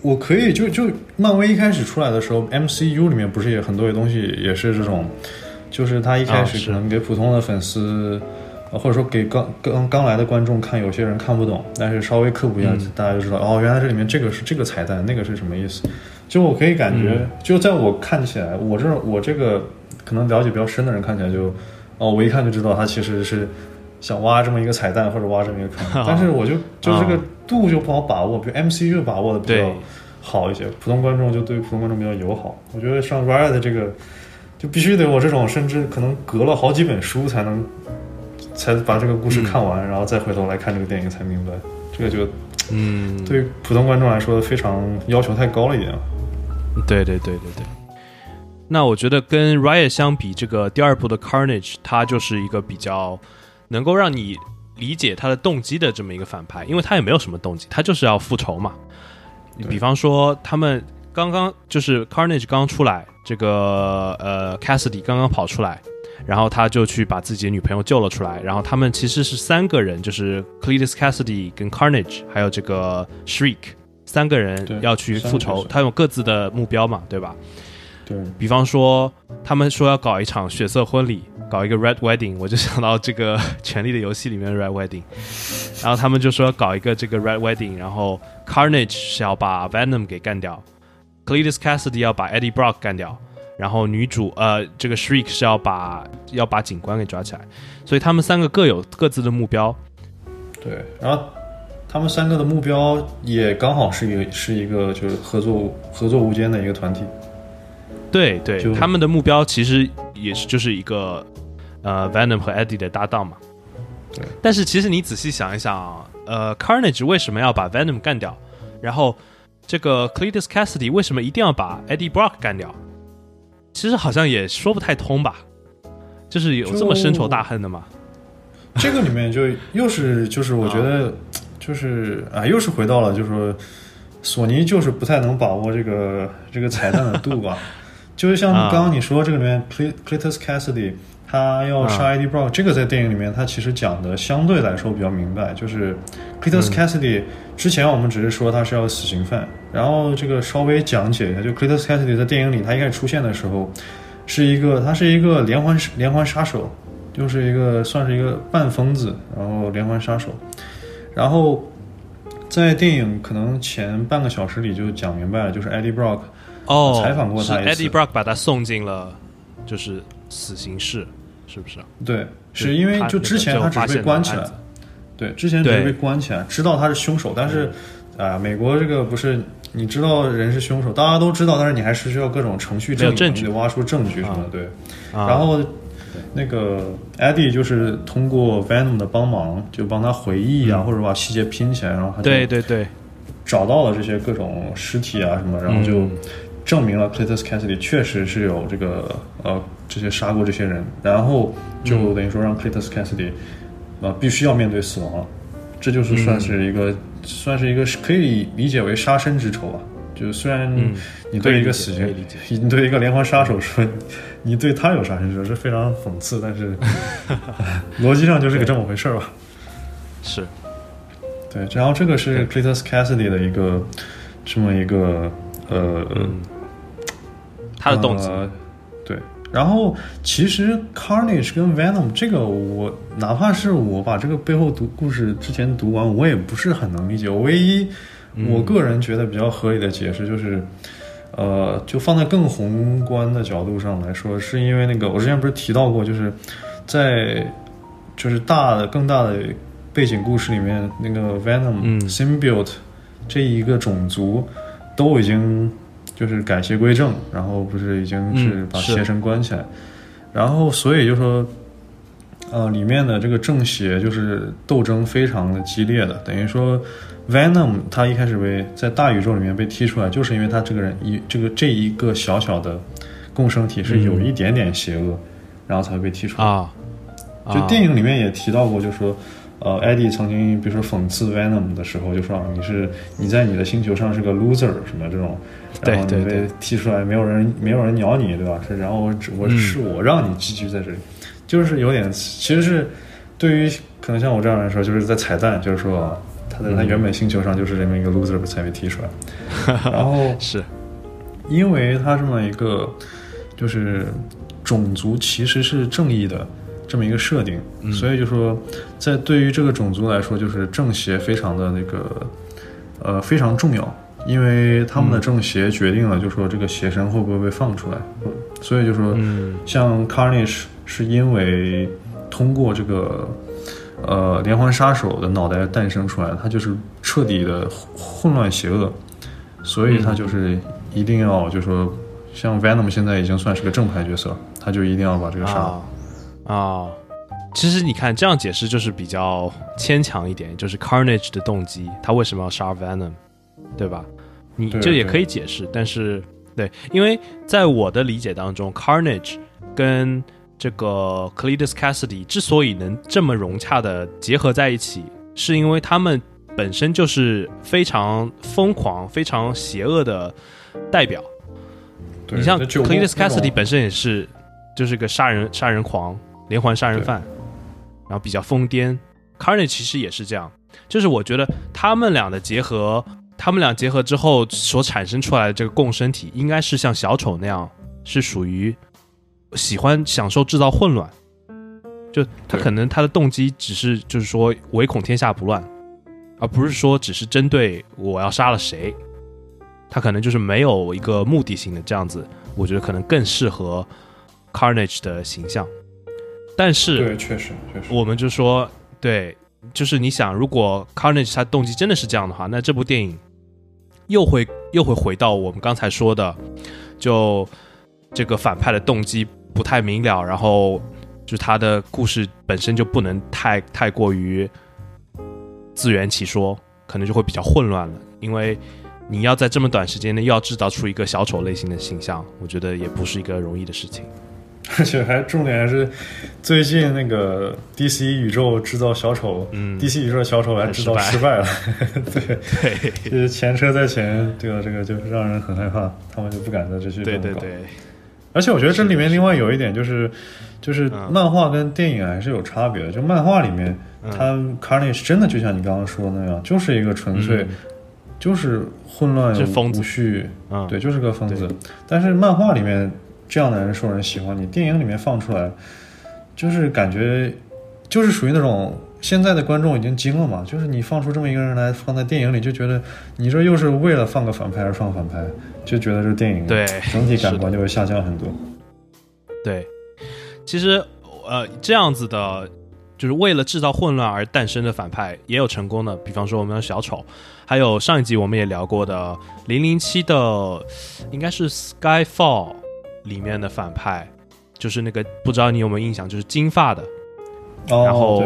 我可以就就漫威一开始出来的时候，MCU 里面不是也很多的东西也是这种，就是他一开始可能给普通的粉丝。呃或者说给刚刚刚来的观众看，有些人看不懂，但是稍微科普一下，嗯大家就知道哦，原来这里面这个是这个彩蛋，那个是什么意思。就我可以感觉，嗯就在我看起来，我这我这个可能了解比较深的人看起来就，哦，我一看就知道他其实是想挖这么一个彩蛋或者挖这么一个坑，[laughs] 但是我就就这个度就不好把握，比如 MCU 把握的比较好一些，普通观众就对普通观众比较友好。我觉得上 Riot 的这个就必须得我这种甚至可能隔了好几本书才能才把这个故事看完，然后再回头来看这个电影才明白，这个就嗯，对于普通观众来说非常要求太高了一点了。对对对对对。那我觉得跟 Riot 相比，这个第二部的 Carnage，它就是一个比较能够让你理解他的动机的这么一个反派，因为他也没有什么动机，他就是要复仇嘛。你比方说，他们刚刚就是 Carnage 刚出来，这个呃 Cassidy 刚刚跑出来，然后他就去把自己的女朋友救了出来，然后他们其实是三个人，就是 Cletus Cassidy 跟 Carnage 还有这个 Shriek 三个人要去复仇，他有各自的目标嘛，对吧？对，比方说，他们说要搞一场血色婚礼，搞一个 Red Wedding，我就想到这个《权力的游戏》里面的 Red Wedding。然后他们就说要搞一个这个 Red Wedding，然后 Carnage 是要把 Venom 给干掉，Cletus Cassidy 要把 Eddie Brock 干掉，然后女主呃这个 Shriek 是要把要把警官给抓起来，所以他们三个各有各自的目标。对，然后他们三个的目标也刚好是一个是一个就是合作合作无间的一个团体。对对，他们的目标其实也是就是一个呃 Venom 和 Eddie 的搭档嘛。对。但是其实你仔细想一想啊，呃，Carnage 为什么要把 Venom 干掉？然后这个 Cletus Cassidy 为什么一定要把 Eddie Brock 干掉？其实好像也说不太通吧。就是有这么深仇大恨的吗？这个里面就又是就是我觉得就是啊，又是回到了就是说索尼就是不太能把握这个这个彩蛋的度吧。[laughs] 就是像啊刚刚你说这个里面 Cle Cletus Cassidy 他要杀啊 Eddie Brock，、这个在电影里面他其实讲的相对来说比较明白，就是 Cletus 嗯 Cassidy、之前我们只是说他是要死刑犯，然后这个稍微讲解一下，就 Cletus Cassidy 在电影里他一开始出现的时候是一个他是一个连环连环杀手，就是一个算是一个半疯子，然后连环杀手，然后在电影可能前半个小时里就讲明白了，就是 Eddie Brock 哦，采访过他是一次。Eddie Brock 把他送进了就是死刑室，是不是？对，是因为就之前他只是被关起来，对，之前只是被关起来，知道他是凶手，但是啊、美国这个不是你知道人是凶手，大家都知道，但是你还是需要各种程序证据，没有证据。你得挖出证据什么的，对。啊。然后那个 Eddie 就是通过 Venom 的帮忙，就帮他回忆啊，或者把细节拼起来，然后他就对对对，找到了这些各种尸体啊什么，然后就嗯。证明了 Cletus Cassidy 确实是有这个呃这些杀过这些人，然后就等于说让 Cletus Cassidy 呃必须要面对死亡了，这就是算是一个、算是一个可以理解为杀身之仇吧。就是虽然嗯，你对一个死刑你对一个连环杀手说你对他有杀身之仇，是非常讽刺，但是 [laughs] 逻辑上就是个这么回事儿吧。是，对，然后这个是 Cletus Cassidy 的一个这么一个呃嗯，他的动机，呃对，然后其实 Carnage 跟 Venom 这个我哪怕是我把这个背后读故事之前读完，我也不是很能理解。我唯一我个人觉得比较合理的解释就是。呃，就放在更宏观的角度上来说，是因为那个我之前不是提到过，就是在就是大的更大的背景故事里面，那个 Venom、嗯 Symbiote 这一个种族都已经就是改邪归正，然后不是已经是把邪神关起来，然后所以就说，呃，里面的这个正邪就是斗争非常的激烈的，等于说 Venom 他一开始被在大宇宙里面被踢出来，就是因为他这个人一这个这一个小小的共生体是有一点点邪恶，然后才会被踢出来。啊，就啊。电影里面也提到过，就说，呃，艾迪曾经比如说讽刺 Venom 的时候，就说啊你是你在你的星球上是个 loser 什么这种，然后你被踢出来，没有人没有人鸟你，对吧？是，然后我只我嗯。是我让你寄居在这里，就是有点其实是对于可能像我这样来说，就是在彩蛋，就是说啊他在他原本星球上就是这么一个 loser 才被踢出来，[laughs] 然后 [laughs] 是，因为他这么一个就是种族其实是正义的这么一个设定，所以就说在对于这个种族来说，就是正邪非常的那个呃非常重要，因为他们的正邪决定了就说这个邪神会不会被放出来，所以就说嗯。像 Carnage 是因为通过这个呃连环杀手的脑袋诞生出来，他就是彻底的混乱邪恶，所以他就是一定要就说像 Venom 现在已经算是个正派角色，他就一定要把这个杀了。啊啊，其实你看这样解释就是比较牵强一点，就是 Carnage 的动机，他为什么要杀 Venom，对吧？你对这也可以解释，但是对，因为在我的理解当中，Carnage 跟这个 Cletus Cassidy 之所以能这么融洽的结合在一起，是因为他们本身就是非常疯狂、非常邪恶的代表。你像 Cletus Cassidy 本身也是就是个杀人杀人狂、连环杀人犯，然后比较疯癫。Carnage 其实也是这样，就是我觉得他们俩的结合，他们俩结合之后所产生出来的这个共生体，应该是像小丑那样，是属于喜欢享受制造混乱。就他可能他的动机只是就是说唯恐天下不乱，而不是说只是针对我要杀了谁。他可能就是没有一个目的性的这样子，我觉得可能更适合 Carnage 的形象。但是对，确实确实，我们就说，对，就是你想，如果 Carnage 他动机真的是这样的话，那这部电影又会又会回到我们刚才说的，就这个反派的动机不太明了，然后就他的故事本身就不能太太过于自圆其说，可能就会比较混乱了，因为。你要在这么短时间内又要制造出一个小丑类型的形象，我觉得也不是一个容易的事情。[laughs] 而且还重点还是最近那个 DC 宇宙制造小丑、嗯。D c 宇宙的小丑还制造失败。了，[laughs] 对，[laughs] 对。就是前车在前，对吧？这个就让人很害怕，他们就不敢再继续这么搞。对对对，而且我觉得这里面另外有一点就是，就是嗯。漫画跟电影还是有差别的。就漫画里面，它 Carnage 真的就像你刚刚说的那样，就是一个纯粹、嗯。就是混乱无序，嗯，对，就是个疯子。但是漫画里面这样的人受人喜欢，你电影里面放出来，就是感觉就是属于那种现在的观众已经惊了嘛，就是你放出这么一个人来放在电影里，就觉得你这又是为了放个反派而放反派，就觉得这电影对整体感官就会下降很多。对，其实呃，这样子的，就是为了制造混乱而诞生的反派也有成功的，比方说我们的小丑，还有上一集我们也聊过的零零七的，应该是 Skyfall 里面的反派，就是那个不知道你有没有印象，就是金发的，哦，然后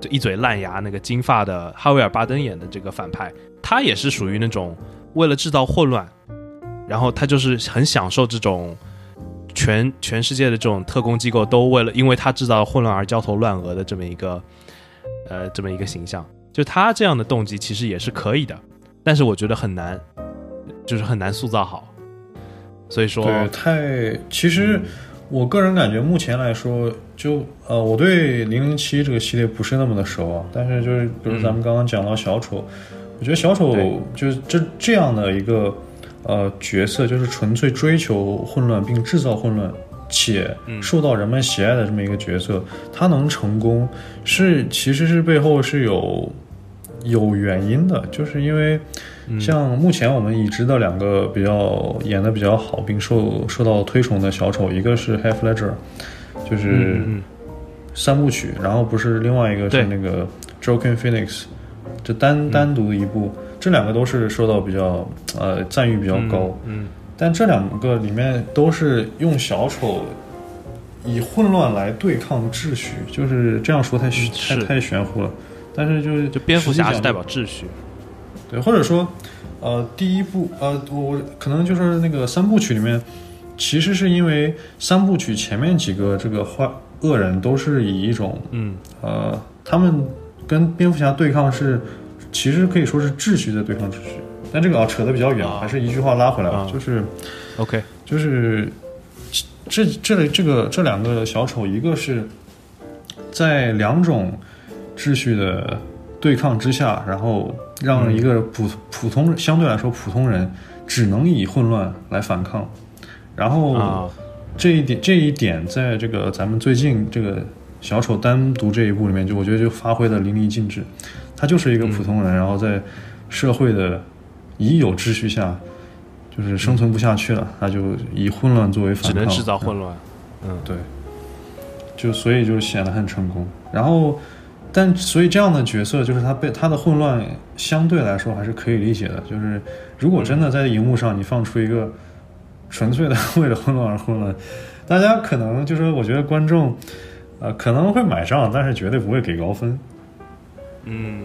就一嘴烂牙那个金发的哈维尔巴登演的这个反派，他也是属于那种为了制造混乱，然后他就是很享受这种全全世界的这种特工机构都为了因为他制造混乱而焦头烂额的这么一个呃这么一个形象，就他这样的动机其实也是可以的，但是我觉得很难就是很难塑造好。所以说，对，太其实我个人感觉，目前来说，就呃，我对零零七这个系列不是那么的熟啊，但是就是比如咱们刚刚讲到小丑，我觉得小丑就是这这样的一个呃角色，就是纯粹追求混乱并制造混乱。且受到人们喜爱的这么一个角色，他能成功，是其实是背后是有有原因的，就是因为像目前我们已知的两个比较演的比较好并受受到推崇的小丑，一个是 Half Ledger，就是三部曲，然后不是另外一个是那个 Joaquin Phoenix，就单单独一部，这两个都是受到比较呃赞誉比较高。嗯。但这两个里面都是用小丑以混乱来对抗秩序，就是这样说太太太玄乎了。但是就是就蝙蝠侠是代表秩序，对，或者说呃第一部呃我可能就是那个三部曲里面，其实是因为三部曲前面几个这个坏恶人都是以一种嗯呃他们跟蝙蝠侠对抗是其实可以说是秩序在对抗秩序。但这个啊扯得比较远，还是一句话拉回来吧，就是，OK，就是这这里这个这两个小丑，一个是在两种秩序的对抗之下，然后让一个普普通相对来说普通人只能以混乱来反抗，然后这一点这一点在这个咱们最近这个小丑单独这一部里面，就我觉得就发挥的淋漓尽致，他就是一个普通人，然后在社会的。已有秩序下，就是生存不下去了，他就以混乱作为反抗，只能制造混乱。嗯，对，就所以就显得很成功。然后，但所以这样的角色，就是他被他的混乱相对来说还是可以理解的。就是如果真的在荧幕上你放出一个纯粹的为了混乱而混乱，大家可能就是我觉得观众呃可能会买账，但是绝对不会给高分。嗯，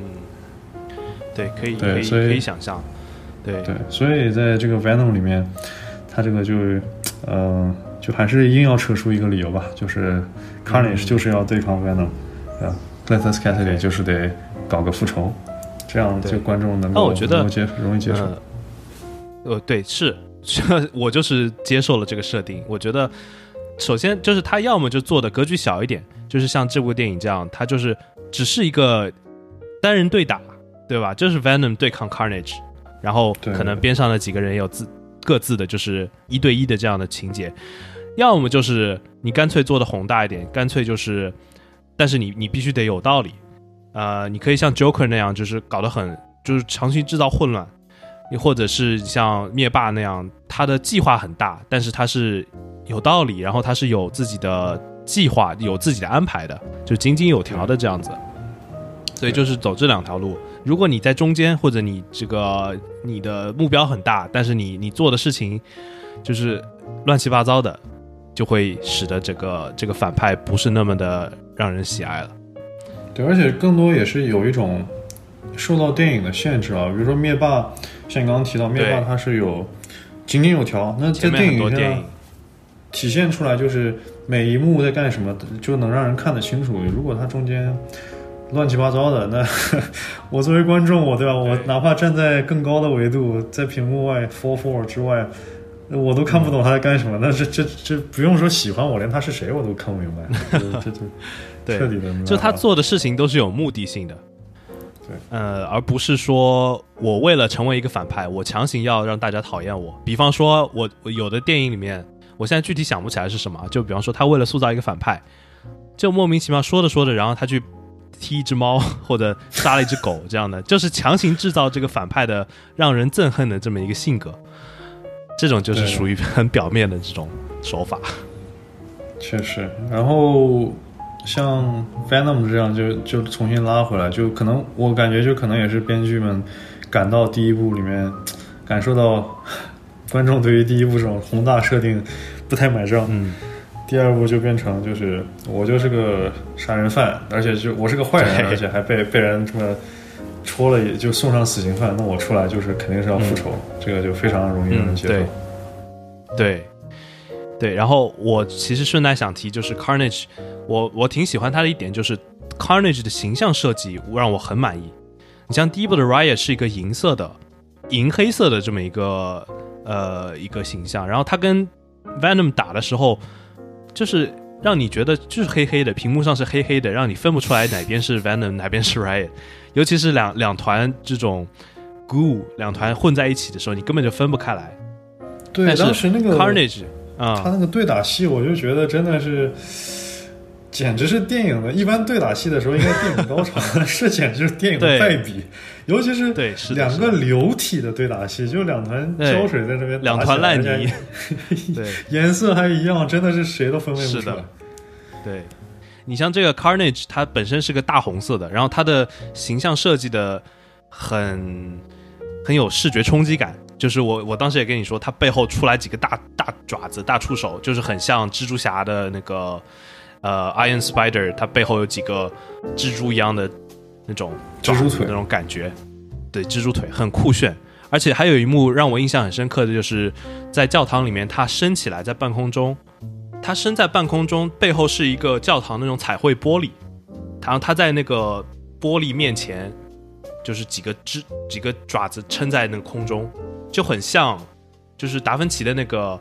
对，可以，可以，可以想象。对对，所以在这个 Venom 里面，他这个就，嗯，就还是硬要扯出一个理由吧，就是 Carnage 就是要对抗 Venom，啊 l e t us c a t l y 就是得搞个复仇，这样就观众能够能够接容易接受。呃，对，是，[laughs] 我就是接受了这个设定。我觉得，首先就是他要么就做的格局小一点，就是像这部电影这样，他就是只是一个单人对打，对吧？就是 Venom 对抗 Carnage。然后可能边上的几个人有自各自的就是一对一的这样的情节，要么就是你干脆做的宏大一点，干脆就是，但是你你必须得有道理，呃，你可以像 Joker 那样，就是搞得很就是强行制造混乱，你或者是像灭霸那样，他的计划很大，但是他是有道理，然后他是有自己的计划，有自己的安排的，就井井有条的这样子，所以就是走这两条路。如果你在中间，或者你这个你的目标很大，但是你你做的事情就是乱七八糟的，就会使得这个这个反派不是那么的让人喜爱了。对，而且更多也是有一种受到电影的限制啊，比如说灭霸，像你刚刚提到灭霸，它是有井井有条，那在电影上体现出来就是每一幕在干什么，就能让人看得清楚。如果它中间乱七八糟的，那 [laughs] 我作为观众，我对吧？我哪怕站在更高的维度，在屏幕外 four four 之外，我都看不懂他在干什么。那这这这不用说喜欢我，连他是谁我都看不明白。这就 [laughs] 彻底的，就他做的事情都是有目的性的，对，呃，而不是说我为了成为一个反派，我强行要让大家讨厌我。比方说，我有的电影里面，我现在具体想不起来是什么。就比方说，他为了塑造一个反派，就莫名其妙说着说着，然后他去。踢一只猫或者杀了一只狗，这样的就是强行制造这个反派的让人憎恨的这么一个性格，这种就是属于 [laughs] 很表面的这种手法。确实，然后像 Venom 这样就就重新拉回来，就可能我感觉就可能也是编剧们感到第一部里面感受到观众对于第一部这种宏大设定不太买账。嗯。第二部就变成就是我就是个杀人犯，而且就我是个坏人，而且还被被人这么戳了，也就送上死刑犯。那我出来就是肯定是要复仇，这个就非常容易让人接受。对，对。然后我其实顺带想提，就是 Carnage，我我挺喜欢他的一点就是 Carnage 的形象设计让我很满意。你像第一部的 Riot 是一个银色的，银黑色的这么一个呃一个形象，然后他跟 Venom 打的时候，就是让你觉得就是黑黑的，屏幕上是黑黑的，让你分不出来哪边是 Venom 哪边是 Riot，尤其是两两团这种 goo 两团混在一起的时候，你根本就分不开来。对，当时那个 Carnage 啊他啊，那个对打戏，我就觉得真的是，简直是电影的。一般对打戏的时候应该电影高潮，这简直是电影的 [laughs] 败笔。尤其是对，两个流体的对打戏，就两团胶水在这边打两团烂泥，对。[laughs] 颜色还一样，真的是谁都分辨不出来。对，你像这个 Carnage，它本身是个大红色的，然后它的形象设计的很很有视觉冲击感。就是我我当时也跟你说，它背后出来几个大大爪子、大触手，就是很像蜘蛛侠的那个呃 Iron Spider，它背后有几个蜘蛛一样的那种蜘蛛腿那种感觉，对，蜘蛛腿很酷炫。而且还有一幕让我印象很深刻的就是在教堂里面，它升起来在半空中，它身在半空中，背后是一个教堂那种彩绘玻璃，然后它在那个玻璃面前，就是几个肢几个爪子撑在那个空中，就很像，就是达芬奇的那个，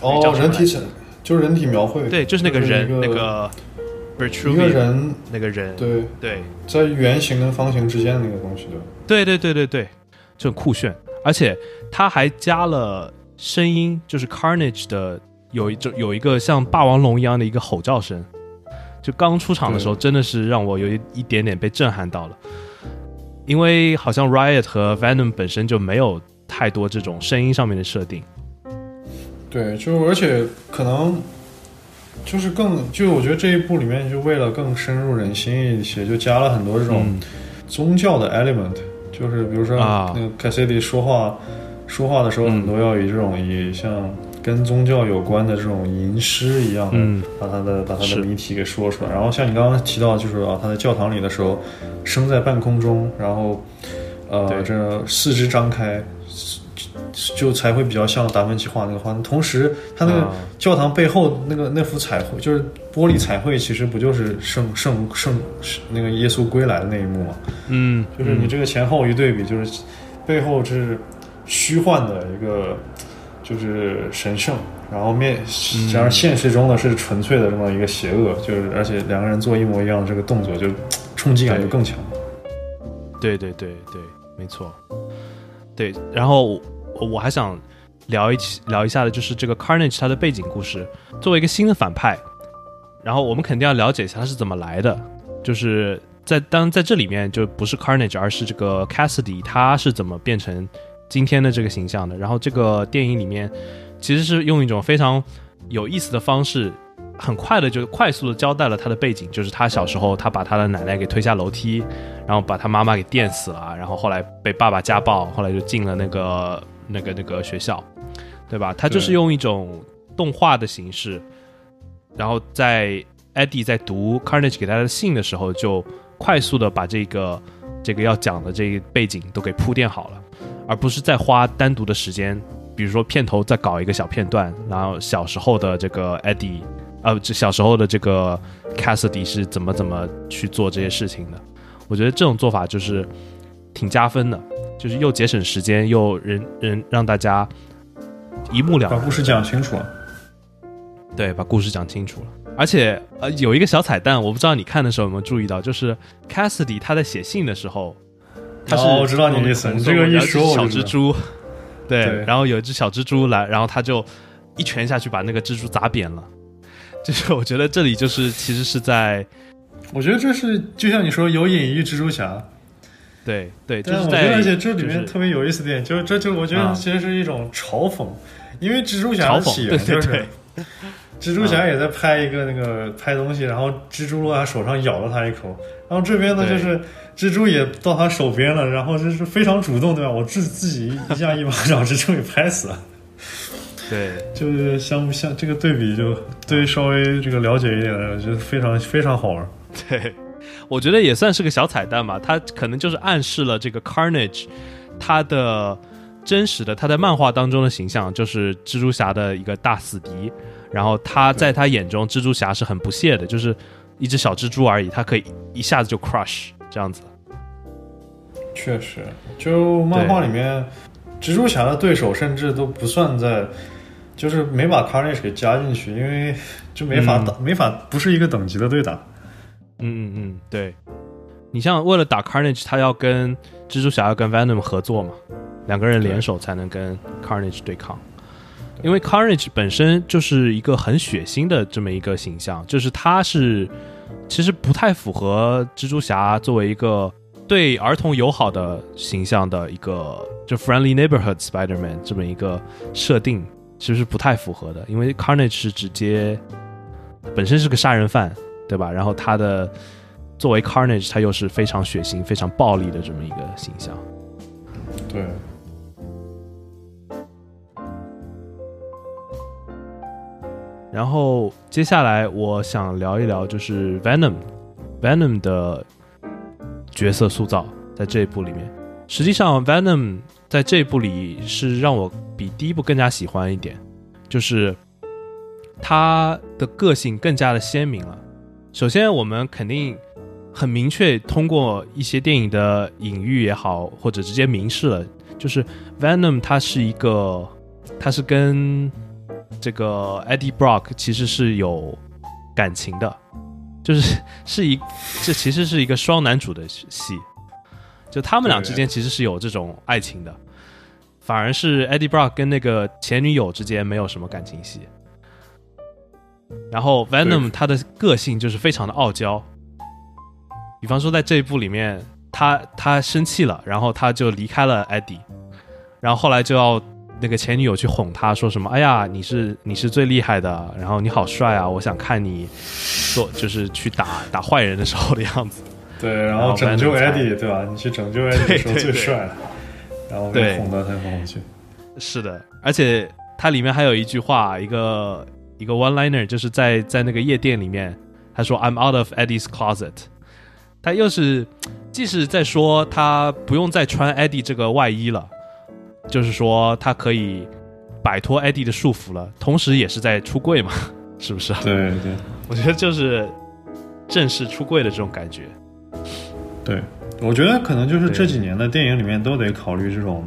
哦人体层就是人体描绘，对，就是那个人一个那个一个人，那个人，对，对。在圆形跟方形之间的那个东西，对。对对对对对，就很酷炫，而且他还加了声音，就是 Carnage 的有一就有一个像霸王龙一样的一个吼叫声，就刚出场的时候，真的是让我有一一点点被震撼到了，因为好像 Riot 和 Venom 本身就没有太多这种声音上面的设定，对，就而且可能就是更，就我觉得这一部里面就为了更深入人心一些，就加了很多这种嗯。宗教的 element，、就是比如说啊。那个 Cassidy 说话说话的时候，嗯。很多要以这种以像跟宗教有关的这种吟诗一样的，嗯把他的把他的谜题给说出来。然后像你刚刚提到，就是啊，他在教堂里的时候，升在半空中，然后呃，对这四肢张开，就才会比较像达芬奇画那个画。同时，他那个啊教堂背后那个那幅彩绘，就是玻璃彩绘，其实不就是圣圣圣那个耶稣归来的那一幕吗？嗯，就是你这个前后一对比，就是背后是虚幻的一个，就是神圣，然后面加上现实中呢是纯粹的这么一个邪恶，就是而且两个人做一模一样的这个动作，就冲击感就更强。对对对对，没错。对，然后我我还想聊一起聊一下的，就是这个 Carnage 它的背景故事。作为一个新的反派，然后我们肯定要了解一下他是怎么来的。就是在当然在这里面就不是 Carnage，而是这个 Cassidy 他是怎么变成今天的这个形象的。然后这个电影里面其实是用一种非常有意思的方式。很快的就快速的交代了他的背景，就是他小时候他把他的奶奶给推下楼梯，然后把他妈妈给电死了，然后后来被爸爸家暴，后来就进了那个那个那个学校，对吧？他就是用一种动画的形式，然后在 Eddie 在读 Carnage 给他的信的时候，就快速的把这个这个要讲的这个背景都给铺垫好了，而不是再花单独的时间，比如说片头再搞一个小片段，然后小时候的这个 Eddie，呃，这小时候的这个 Cassidy 是怎么怎么去做这些事情的。我觉得这种做法就是挺加分的，就是又节省时间，又人人让大家一目了然，把故事讲清楚了。对，把故事讲清楚了。而且呃，有一个小彩蛋，我不知道你看的时候有没有注意到，就是 Cassidy 他在写信的时候，他是哦我知道你意思你这个一说小蜘蛛，对，对。然后有一只小蜘蛛来，然后他就一拳下去把那个蜘蛛砸扁了。就是我觉得这里就是其实是在我觉得这是就像你说有隐喻蜘蛛侠，对对，就是我觉得而且这里面特别有意思点，就是这就我觉得啊其实是一种嘲讽，因为蜘蛛侠的嘲讽起源就是对对蜘蛛侠也在拍一个那个拍东西，然后蜘蛛落他手上咬了他一口，然后这边呢就是蜘蛛也到他手边了，然后就是非常主动，对吧？我自自己一下一巴掌蜘蛛给拍死了，对就是相不相这个对比就对于稍微这个了解一点的觉得非常非常好玩。对，我觉得也算是个小彩蛋吧。它可能就是暗示了这个 Carnage，他的真实的他在漫画当中的形象就是蜘蛛侠的一个大死敌。然后他在他眼中，蜘蛛侠是很不屑的，就是一只小蜘蛛而已，它可以一下子就 crush 这样子。确实，就漫画里面，蜘蛛侠的对手甚至都不算在，就是没把 Carnage 给加进去，因为就没法打，没法不是一个等级的对打。嗯嗯嗯，对。你像为了打 Carnage，他要跟蜘蛛侠要跟 Venom 合作嘛，两个人联手才能跟 Carnage 对抗。因为 Carnage 本身就是一个很血腥的这么一个形象，就是他是其实不太符合蜘蛛侠作为一个对儿童友好的形象的一个就 Friendly Neighborhood Spider-Man 这么一个设定，其实是不太符合的。因为 Carnage 是直接本身是个杀人犯，对吧？然后他的作为 Carnage，他又是非常血腥、非常暴力的这么一个形象。对。然后接下来我想聊一聊，就是 Venom，Venom 的角色塑造在这一部里面。实际上，Venom 在这一部里是让我比第一部更加喜欢一点，就是他的个性更加的鲜明了。首先，我们肯定很明确通过一些电影的隐喻也好，或者直接明示了，就是 Venom 他是一个，他是跟。这个 Eddie Brock 其实是有感情的，就是 [laughs] 是一这其实是一个双男主的戏，就他们俩之间其实是有这种爱情的，反而是 Eddie Brock 跟那个前女友之间没有什么感情戏。然后 Venom 他的个性就是非常的傲娇，比方说在这一部里面，他他生气了，然后他就离开了 Eddie，然后后来就要。那个前女友去哄他说什么？哎呀，你是你是最厉害的，然后你好帅啊！我想看你做就是去打打坏人的时候的样子。对，[laughs] 然后拯救 Eddie，，对吧？你去拯救艾迪的时候最帅了，然后被哄到他哄去。是的，而且它里面还有一句话，一个一个 one liner，就是在在那个夜店里面，他说 I'm out of Eddie's closet。他又是即使在说他不用再穿 Eddie 这个外衣了。就是说，他可以摆脱 ID 的束缚了，同时也是在出柜嘛，[laughs] 是不是？对对，我觉得就是正式出柜的这种感觉。对，我觉得可能就是这几年的电影里面都得考虑这种，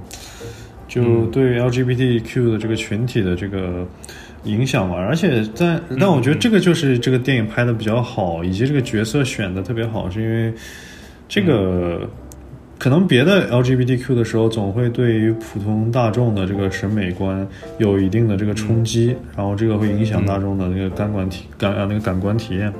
就对 LGBTQ 的这个群体的这个影响嘛。而且在，但我觉得这个就是这个电影拍的比较好，以及这个角色选的特别好，是因为这个。可能别的 LGBTQ 的时候，总会对于普通大众的这个审美观有一定的这个冲击，然后这个会影响大众的那个感官体感啊那个感官体验。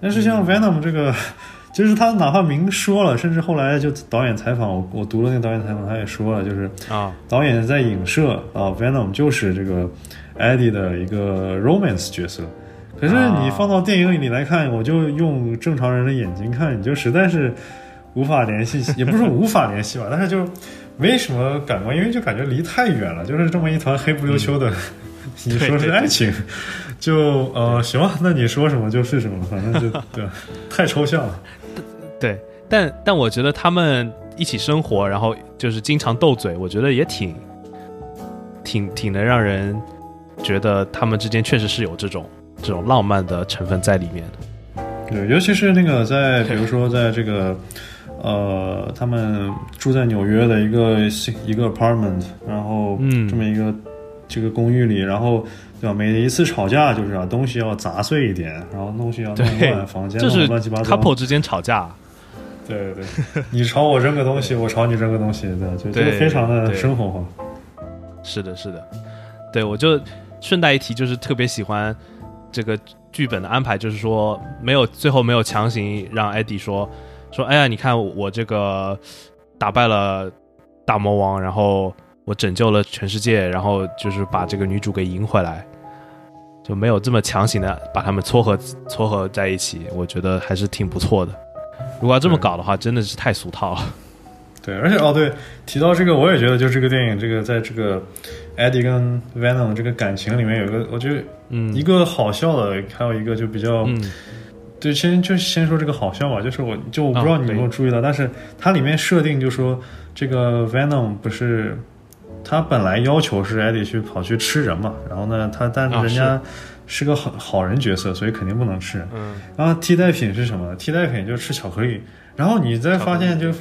但是像 Venom 这个，[laughs] 就是他哪怕明说了，甚至后来就导演采访我，我读了那个导演采访，他也说了，就是啊，导演在影射啊 Venom 就是这个 Eddie 的一个 romance 角色。可是你放到电影里来看，我就用正常人的眼睛看，你就实在是。无法联系，[laughs] 也不是无法联系吧，但是就没什么感官，因为就感觉离太远了，就是这么一团黑不溜秋的。[laughs] 你说是爱情，就呃行吧，那你说什么就是什么，反正就 [laughs] 对，太抽象了。对，但但我觉得他们一起生活，然后就是经常斗嘴，我觉得也挺挺挺能让人觉得他们之间确实是有这种这种浪漫的成分在里面的。对，尤其是那个在比如说在这个。呃，他们住在纽约的一个一个 apartment，然后这么一个这个公寓里，然后对吧？每一次吵架就是啊，东西要砸碎一点，然后东西要弄乱，房间就是乱七八糟。couple 之间吵架，对对对，[laughs] 你朝我扔个东西，我朝你扔个东西，对，就这个非常的生活化。是的，是的，对我就顺带一提，就是特别喜欢这个剧本的安排，就是说没有最后没有强行让艾迪说。说，哎呀，你看我这个打败了大魔王，然后我拯救了全世界，然后就是把这个女主给赢回来，就没有这么强行的把他们撮合撮合在一起，我觉得还是挺不错的。如果要这么搞的话，真的是太俗套了。[laughs] 对，而且哦，对，提到这个，我也觉得，就这个电影，这个在这个 Eddie 跟 Venom 这个感情里面，有一个，我觉得，嗯，一个好笑的，还有一个就比较。对，先就先说这个好笑吧，就是我就我不知道你有没有注意到，但是它里面设定就说这个 Venom 不是他本来要求是艾迪去跑去吃人嘛，然后呢他但是人家是个好好人角色，所以肯定不能吃。嗯，然后替代品是什么？替代品就是吃巧克力。然后你再发现就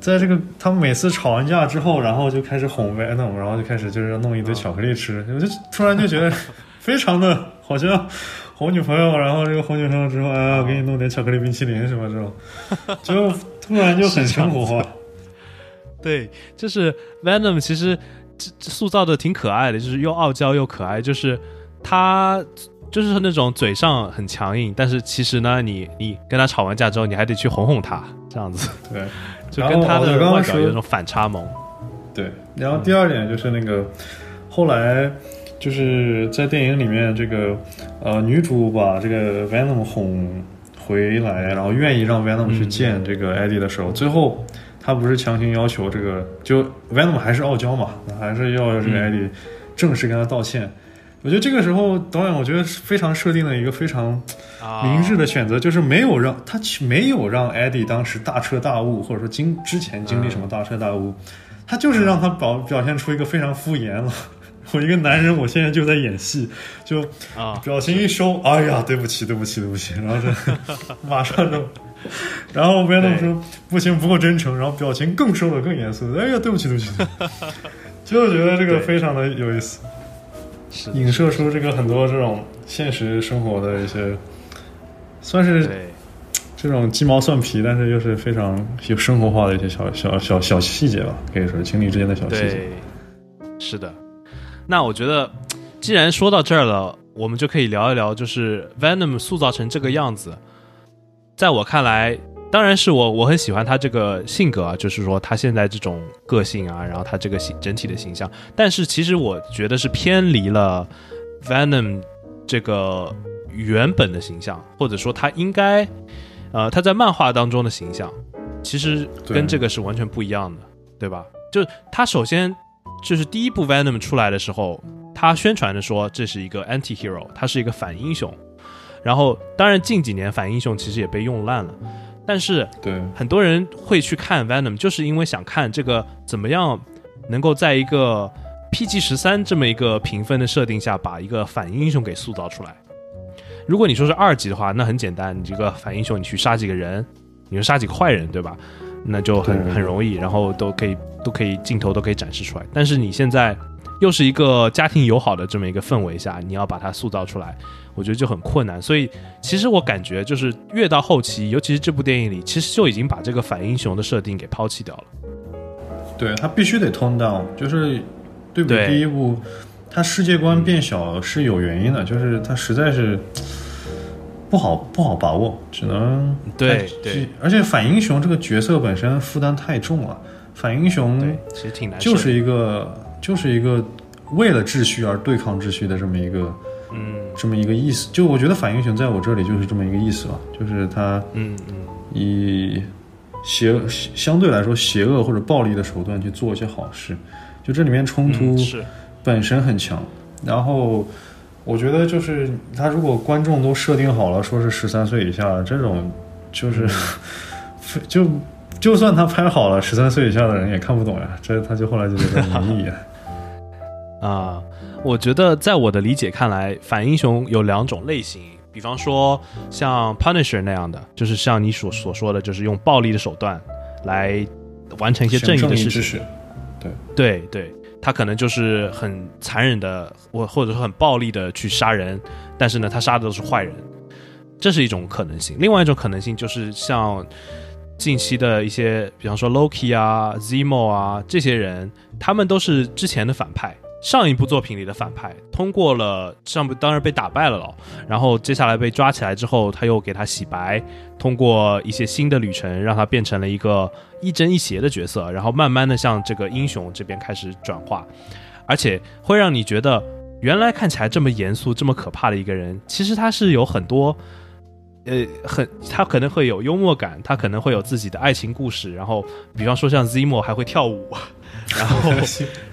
在这个他们每次吵完架之后，然后就开始哄 Venom，然后就开始就是弄一堆巧克力吃，我就突然就觉得 [laughs] 非常的好像哄女朋友，然后这个哄女朋友之后，哎，我给你弄点巧克力冰淇淋什么这种，就突然就很生活 [laughs] 化。对，就是 Venom 其实塑造的挺可爱的，就是又傲娇又可爱，就是他就是那种嘴上很强硬，但是其实呢，你你跟他吵完架之后，你还得去哄哄他，这样子。对。[laughs] 就跟他的外表有种反差萌，对。然后第二点就是那个，后来就是在电影里面，这个呃女主把这个 Venom 哄回来，然后愿意让 Venom 去见这个 Eddie 的时候，最后他不是强行要求这个，就 Venom 还是傲娇嘛，还是要这个 Eddie 正式跟他道歉。我觉得这个时候导演，我觉得非常设定了一个非常明智的选择，就是没有让他没有让 Eddie 当时大彻大悟，或者说经之前经历什么大彻大悟，他就是让他表表现出一个非常敷衍了。我一个男人，我现在就在演戏，就啊表情一收，哎呀，对不起，对不起，对不起，然后就 [laughs] 马上就，然后别那么说不行，不够真诚，然后表情更收了，更严肃，哎呀，对不起，对不起，[laughs] 就觉得这个非常的有意思。影射出这个很多这种现实生活的一些，算是这种鸡毛蒜皮，但是又是非常有生活化的一些小小小小细节吧，可以说情侣之间的小细节。是的，那我觉得既然说到这儿了，我们就可以聊一聊，就是 Venom 塑造成这个样子，在我看来。当然是我，我很喜欢他这个性格啊，就是说他现在这种个性啊，然后他这个形整体的形象。但是其实我觉得是偏离了 Venom 这个原本的形象，或者说他应该，呃，他在漫画当中的形象，其实跟这个是完全不一样的，对吧？就他首先就是第一部 Venom 出来的时候，他宣传的说这是一个 anti hero，他是一个反英雄。然后当然近几年反英雄其实也被用烂了。但是，对很多人会去看 Venom，就是因为想看这个怎么样能够在一个 PG 十三这么一个评分的设定下，把一个反英雄给塑造出来。如果你说是二级的话，那很简单，你这个反英雄，你去杀几个人，你就杀几个坏人，对吧？那就很很容易，然后都可以都可以镜头都可以展示出来。但是你现在又是一个家庭友好的这么一个氛围下，你要把它塑造出来。我觉得就很困难，所以其实我感觉就是越到后期，尤其是这部电影里，其实就已经把这个反英雄的设定给抛弃掉了。对他必须得 tone down，就是对比第一部，他世界观变小是有原因的，就是他实在是不好不好把握，只能对对，而且反英雄这个角色本身负担太重了，反英雄其实挺难，就是一个就是一个为了秩序而对抗秩序的这么一个。嗯，这么一个意思，就我觉得反英雄在我这里就是这么一个意思吧，就是他，嗯嗯，以邪相对来说邪恶或者暴力的手段去做一些好事，就这里面冲突本身很强，然后我觉得就是他如果观众都设定好了说是十三岁以下这种，[laughs] 就是就就算他拍好了，十三岁以下的人也看不懂呀，这他就后来就觉得没意义啊。[laughs] 我觉得，在我的理解看来，反英雄有两种类型，比方说像 Punisher 那样的，就是像你所所说的，就是用暴力的手段来完成一些正义的事情。对对对，他可能就是很残忍的，或或者说很暴力的去杀人，但是呢，他杀的都是坏人，这是一种可能性。另外一种可能性就是像近期的一些，比方说 Loki 啊、Zemo 啊这些人，他们都是之前的反派。上一部作品里的反派通过了上部当然被打败了，然后接下来被抓起来之后，他又给他洗白，通过一些新的旅程，让他变成了一个亦正亦邪的角色，然后慢慢的向这个英雄这边开始转化，而且会让你觉得原来看起来这么严肃、这么可怕的一个人，其实他是有很多，呃，很他可能会有幽默感，他可能会有自己的爱情故事，然后比方说像 Zemo 还会跳舞。然后，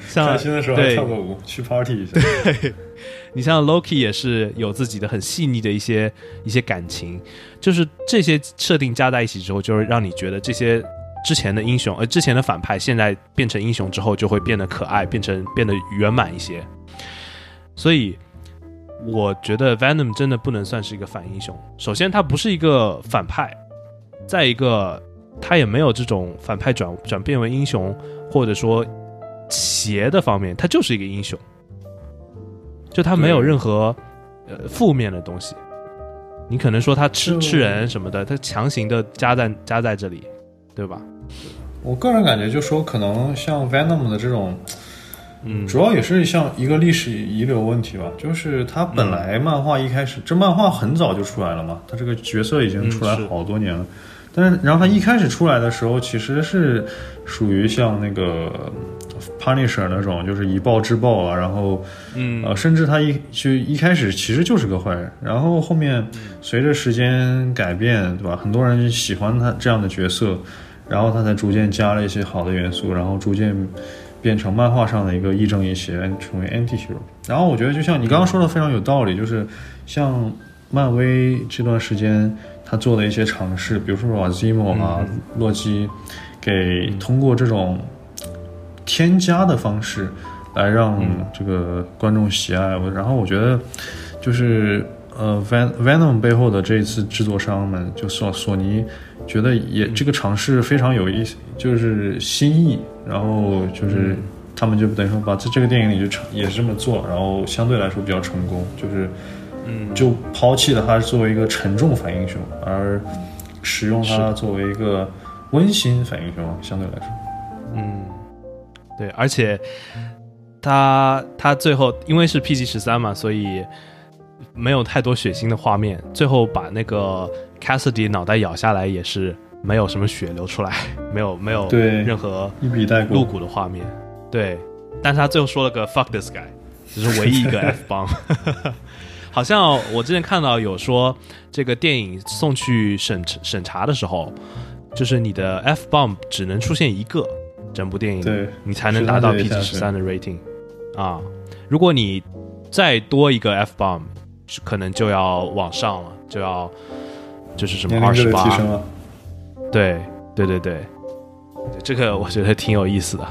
像开心的时候跳个舞，去 party 一下。对，[laughs] 你像 Loki 也是有自己的很细腻的一些一些感情，就是这些设定加在一起之后，就是让你觉得这些之前的英雄，呃，之前的反派现在变成英雄之后，就会变得可爱，变成变得圆满一些。所以，我觉得 Venom 真的不能算是一个反英雄。首先，他不是一个反派；再一个。他也没有这种反派转转变为英雄，或者说邪的方面，他就是一个英雄，就他没有任何呃负面的东西。你可能说他吃吃人什么的，他强行的加在加在这里，对吧？我个人感觉，就说可能像 Venom 的这种，嗯，主要也是像一个历史遗留问题吧。就是他本来漫画一开始，这漫画很早就出来了嘛，他这个角色已经出来好多年了。但是，然后他一开始出来的时候，其实是属于像那个 Punisher 那种，就是以暴制暴啊，然后嗯呃，甚至他一就一开始其实就是个坏人，然后后面随着时间改变，对吧？很多人喜欢他这样的角色，然后他才逐渐加了一些好的元素，然后逐渐变成漫画上的一个亦正亦邪，成为 anti hero。然后我觉得就像你刚刚说的非常有道理，就是像漫威这段时间他做的一些尝试，比如说把 Zimo 啊、洛基给通过这种添加的方式来让这个观众喜爱。我然后我觉得就是呃，Ven Venom 背后的这一次制作商们，就索索尼，觉得也这个尝试非常有意思，就是新意。然后就是他们就等于说把这这个电影里就成也是这么做，然后相对来说比较成功，就是嗯就抛弃了它作为一个沉重反英雄，而使用他作为一个温馨反英雄，相对来说。嗯，对，而且他他最后因为是 PG 十三嘛，所以没有太多血腥的画面。最后把那个 Cassidy 脑袋咬下来也是没有什么血流出来，[laughs] 没有没有对任何一笔带露，骨的画面。对，但是他最后说了个 “fuck this guy”，这是唯一一个 [laughs] F 棒。好像我之前看到有说，这个电影送去审审查的时候，就是你的 F bomb 只能出现一个，整部电影对你才能达到 PG 的十三的 rating 啊。如果你再多一个 F bomb，可能就要往上了，就要就是什么二十八。对对对对，这个我觉得挺有意思的。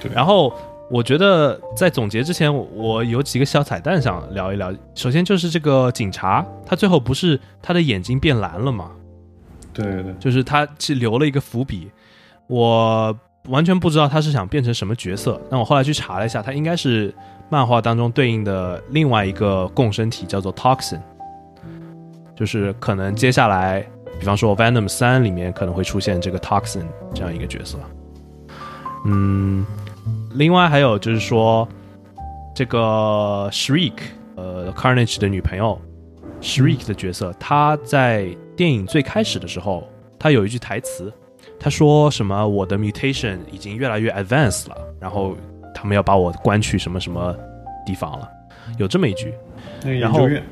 对然后我觉得在总结之前，我我有几个小彩蛋想聊一聊。首先就是这个警察，他最后不是他的眼睛变蓝了吗？对对，就是他是留了一个伏笔，我完全不知道他是想变成什么角色。但我后来去查了一下，他应该是漫画当中对应的另外一个共生体，叫做 Toxin，就是可能接下来，比方说 Venom 三里面可能会出现这个 Toxin 这样一个角色。嗯，另外还有就是说，这个 Shriek，呃，Carnage 的女朋友 Shriek 的角色，她在电影最开始的时候，她有一句台词，她说什么“我的 mutation 已经越来越 advanced 了”，然后他们要把我关去什么什么地方了，有这么一句。那个研然后究院，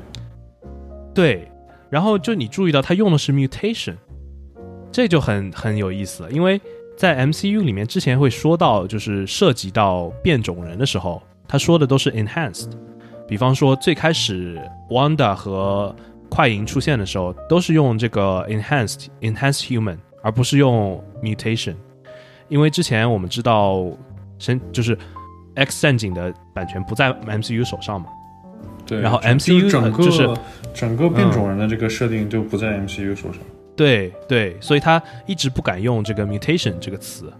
对，然后就你注意到他用的是 mutation，这就很很有意思了，因为在 MCU 里面之前会说到，就是涉及到变种人的时候，他说的都是 enhanced。比方说最开始 Wanda 和快银出现的时候，都是用这个 enhanced enhanced human，而不是用 mutation，因为之前我们知道神就是 X 战警的版权不在 MCU 手上嘛。对，然后 MCU 就整个、就是整个变种人的这个设定就不在 MCU 手上。对对，所以他一直不敢用这个 mutation 这个词，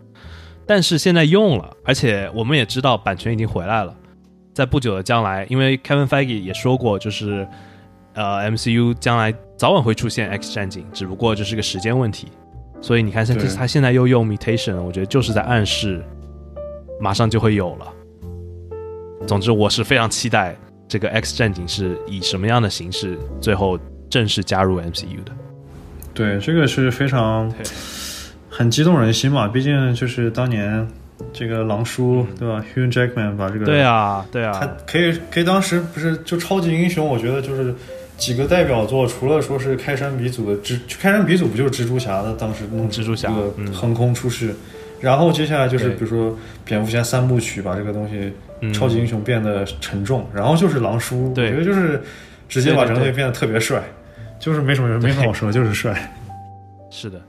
但是现在用了，而且我们也知道版权已经回来了，在不久的将来，因为 Kevin Feige 也说过，就是呃 MCU 将来早晚会出现 X 战警，只不过这是个时间问题。所以你看，他现在又用 mutation，我觉得就是在暗示马上就会有了。总之，我是非常期待这个 X 战警是以什么样的形式最后正式加入 MCU 的。对，这个是非常很激动人心嘛，毕竟就是当年这个狼叔对吧，Hugh Jackman 把这个对啊，对啊他啊，可以可以当时不是就超级英雄，我觉得就是几个代表作，除了说是开山鼻祖的蜘，开山鼻祖不就是蜘蛛侠的当时弄蜘蛛侠横空出世，然后接下来就是比如说蝙蝠侠三部曲把这个东西嗯超级英雄变得沉重，然后就是狼叔，我觉得就是直接把对对对整个变得特别帅，就是没什么没什么好说，[laughs] 就是帅。是的。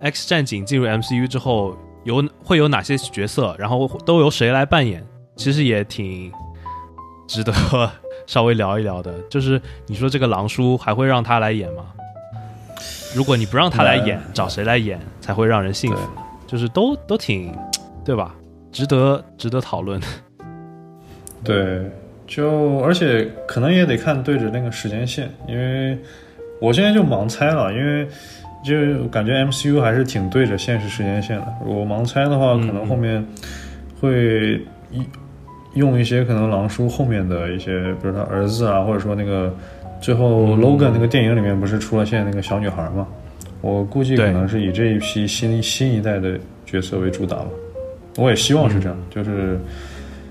X 战警进入 MCU 之后，有会有哪些角色，然后都由谁来扮演，其实也挺值得稍微聊一聊的。就是你说这个狼叔还会让他来演吗？如果你不让他来演，找谁来演才会让人信服呢？就是都都挺，对吧？值得值得讨论。对，就而且可能也得看对着那个时间线，因为我现在就盲猜了，因为就感觉 MCU 还是挺对着现实时间线的。我盲猜的话，嗯可能后面会一用一些可能狼叔后面的一些，比如他儿子啊，或者说那个最后嗯 Logan 那个电影里面不是出了现在那个小女孩嘛？我估计可能是以这一批新新一代的角色为主打吧。我也希望是这样，就是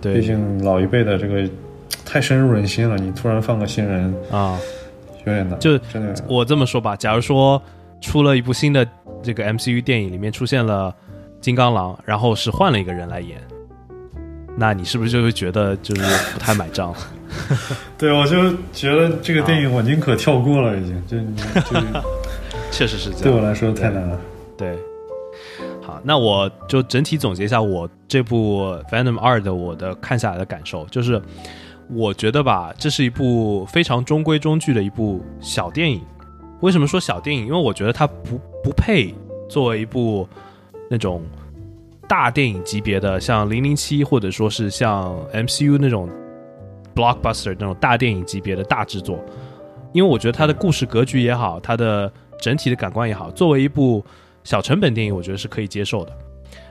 毕竟老一辈的这个太深入人心了，你突然放个新人，啊，有点难。就我这么说吧，假如说出了一部新的这个 MCU 电影，里面出现了金刚狼，然后是换了一个人来演，那你是不是就会觉得就是不太买账？[laughs] 对我就觉得这个电影我宁可跳过了，已经就 [laughs] 确实是这样。对我来说太难了。对，好，那我就整体总结一下我这部《Venom 二》的我的看下来的感受，就是我觉得吧，这是一部非常中规中矩的一部小电影。为什么说小电影？因为我觉得它不不配作为一部那种大电影级别的，像《零零七》或者说是像 MCU 那种 blockbuster 那种大电影级别的大制作，因为我觉得它的故事格局也好，它的整体的感官也好，作为一部小成本电影，我觉得是可以接受的。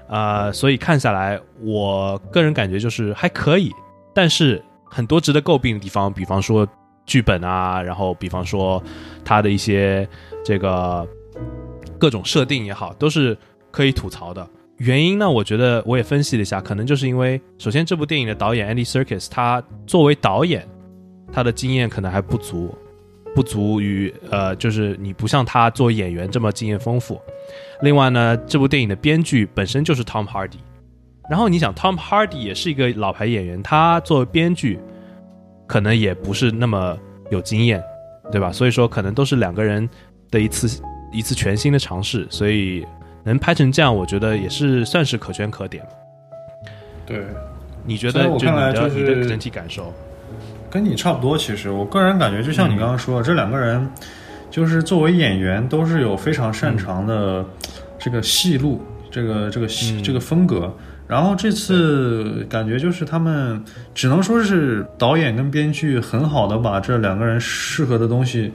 呃，所以看下来，我个人感觉就是还可以，但是很多值得诟病的地方，比方说剧本啊，然后比方说它的一些这个各种设定也好，都是可以吐槽的。原因呢，我觉得我也分析了一下，可能就是因为首先这部电影的导演 Andy Serkis，他作为导演，他的经验可能还不足，不足于呃，就是你不像他做演员这么经验丰富。另外呢，这部电影的编剧本身就是 Tom Hardy，然后你想 Tom Hardy 也是一个老牌演员，他作为编剧可能也不是那么有经验，对吧？所以说可能都是两个人的一次一次全新的尝试，所以能拍成这样，我觉得也是算是可圈可点。对，你觉得就你的、看来就是你的整体感受？跟你差不多。其实我个人感觉，就像你刚刚说的，这两个人就是作为演员，都是有非常擅长的这个戏路，这个这个戏、嗯这个风格。然后这次感觉就是他们只能说是导演跟编剧很好的把这两个人适合的东西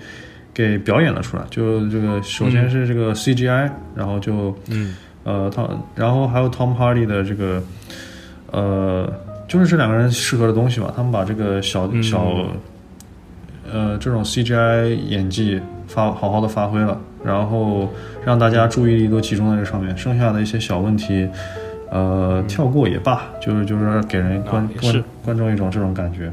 给表演了出来。就这个首先是这个 CGI，、然后就嗯呃，他然后还有 Tom Hardy 的这个，呃，就是这两个人适合的东西吧。他们把这个小、嗯小，呃，这种 CGI 演技发好好的发挥了，然后让大家注意力都集中在这上面，剩下的一些小问题，呃，跳过也罢，就是就是给人观、观观众一种这种感觉。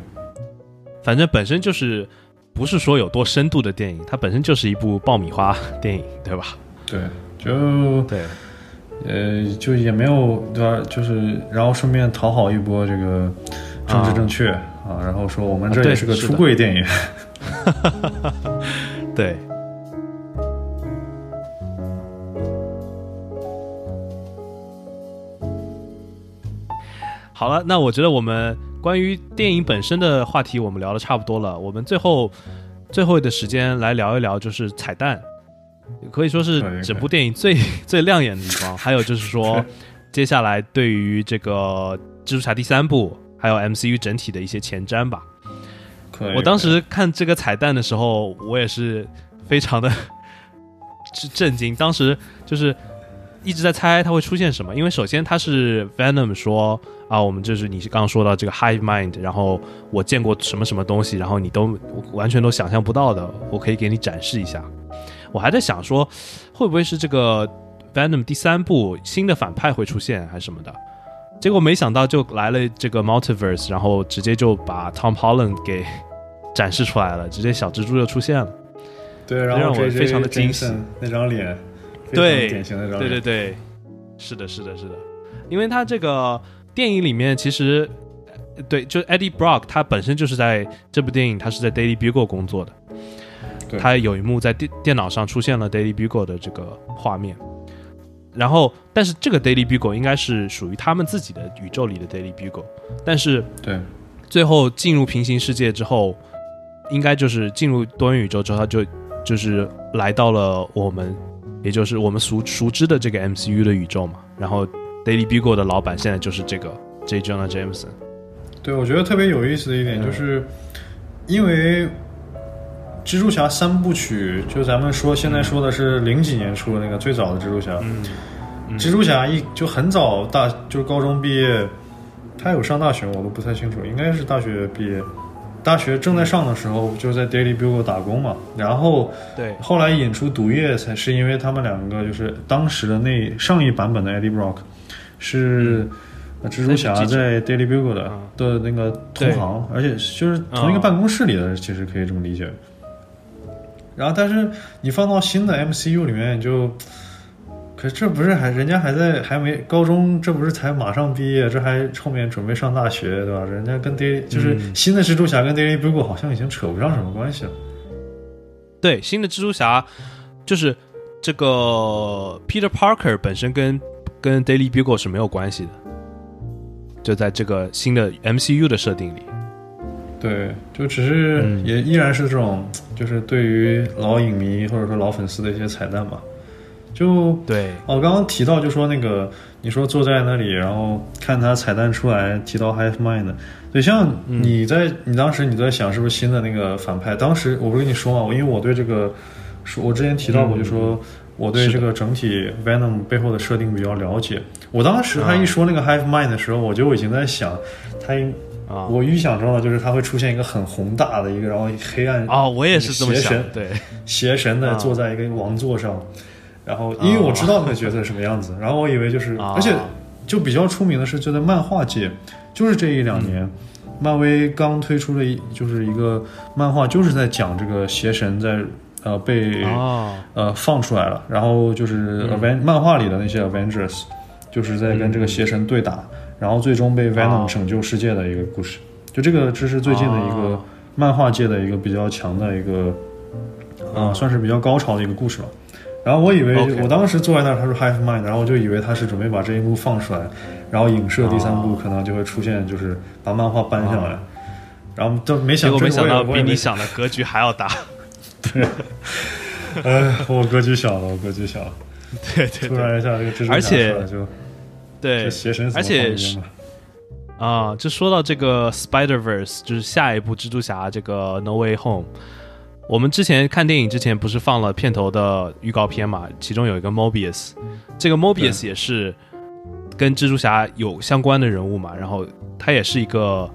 反正本身就是不是说有多深度的电影，它本身就是一部爆米花电影，对吧？对，就对，呃，就也没有对吧？就是然后顺便讨好一波这个政治正确啊然后说我们这也是个出柜电影。[laughs] 对。好了，那我觉得我们关于电影本身的话题我们聊的差不多了，我们最后最后的时间来聊一聊就是彩蛋，可以说是整部电影最 [laughs] 最亮眼的地方。还有就是说，[laughs] 接下来对于这个蜘蛛侠第三部还有 MCU 整体的一些前瞻吧。我当时看这个彩蛋的时候，我也是非常的 [laughs] 震震惊。当时就是一直在猜它会出现什么，因为首先它是 Venom 说啊，我们就是你刚刚说到这个 Hive Mind，然后我见过什么什么东西，然后你都完全都想象不到的，我可以给你展示一下。我还在想说，会不会是这个 Venom 第三部新的反派会出现，还是什么的？结果没想到就来了这个 Multiverse，然后直接就把 Tom Holland 给 [laughs] 展示出来了，直接小蜘蛛就出现了。对，然后让我非常的惊喜那张脸，对典型的那张脸，对对对，是的，是的，是的，因为他这个电影里面其实，呃对，就 Eddie Brock 他本身就是在这部电影，他是在 Daily Bugle 工作的，他有一幕在电电脑上出现了 Daily Bugle 的这个画面，然后但是这个 Daily Bugle 应该是属于他们自己的宇宙里的 Daily Bugle，但是对。最后进入平行世界之后，应该就是进入多元宇宙之后，他就就是来到了我们，也就是我们熟熟知的这个 MCU 的宇宙嘛。然后 Daily Bugle 的老板现在就是这个 J. Jonah Jameson。对，我觉得特别有意思的一点就是，因为蜘蛛侠三部曲，就咱们说现在说的是零几年出的那个最早的蜘蛛侠。嗯，蜘蛛侠一就很早大就是高中毕业，他有上大学我都不太清楚，应该是大学毕业。大学正在上的时候，就在 Daily Bugle 打工嘛。然后，对，后来引出毒液，才是因为他们两个就是当时的那上一版本的 Eddie Brock 是蜘蛛侠在 Daily Bugle 的的那个同行，而且就是同一个办公室里的，其实可以这么理解。然后，但是你放到新的 MCU 里面就。可这不是还人家还在还没高中，这不是才马上毕业，这还后面准备上大学，对吧？人家跟 Daily 就是新的蜘蛛侠跟 Daily Bugle 好像已经扯不上什么关系了。对，新的蜘蛛侠就是这个 Peter Parker 本身跟跟 Daily Bugle 是没有关系的，就在这个新的 MCU 的设定里。对，就只是也依然是这种，就是对于老影迷或者说老粉丝的一些彩蛋吧。就对哦，刚刚提到就说那个，你说坐在那里，然后看他彩蛋出来，提到 Half Mind，对，像你在你当时你在想是不是新的那个反派？当时我不是跟你说嘛，我因为我对这个，说我之前提到过，就说我对这个整体 Venom 背后的设定比较了解。我当时他一说那个 Hive Mind 的时候，我就已经在想，他应啊，我预想中的就是他会出现一个很宏大的一个，然后黑暗啊，我也是这么想，对，邪神的坐在一个王座上。然后，因为我知道那个角色什么样子，然后我以为就是，而且就比较出名的是，就在漫画界，就是这一两年，漫威刚推出了一就是一个漫画，就是在讲这个邪神在呃被呃放出来了，然后就是 Aven 漫画里的那些 Avengers，就是在跟这个邪神对打，然后最终被 Venom 拯救世界的一个故事。就这个，这是最近的一个漫画界的一个比较强的一个，呃，算是比较高潮的一个故事了。然后我以为，我当时坐在那儿，他说 Half Mind，然后我就以为他是准备把这一幕放出来，然后影射第三部可能就会出现，就是把漫画搬下来，然后都没想，结果没想到比你想的格局还要大。对，[laughs] 哎，我格局小了，我格局小了。对对，突然一下这个蜘蛛侠就对邪神，而且是啊，就说到这个 Spider Verse，就是下一部蜘蛛侠这个 No Way Home。我们之前看电影之前不是放了片头的预告片嘛？其中有一个 Mobius，这个 Mobius 也是跟蜘蛛侠有相关的人物嘛。然后他也是一个，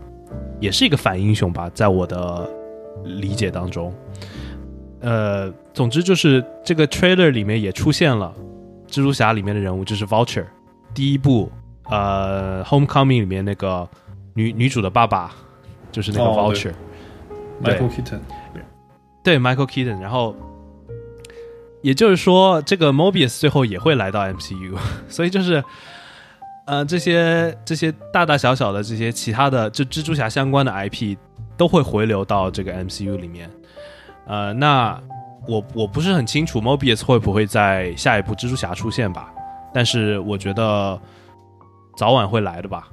也是一个反英雄吧，在我的理解当中。呃，总之就是这个 trailer 里面也出现了蜘蛛侠里面的人物，就是 Vulture。第一部呃 Homecoming 里面那个女女主的爸爸就是那个 Vulture，Michael Keaton。对，Michael Keaton，然后，也就是说，这个 Mobius 最后也会来到 MCU，[laughs] 所以就是，呃，这些这些大大小小的这些其他的，就蜘蛛侠相关的 IP 都会回流到这个 MCU 里面。呃，那我我不是很清楚 Mobius 会不会在下一部蜘蛛侠出现吧，但是我觉得早晚会来的吧。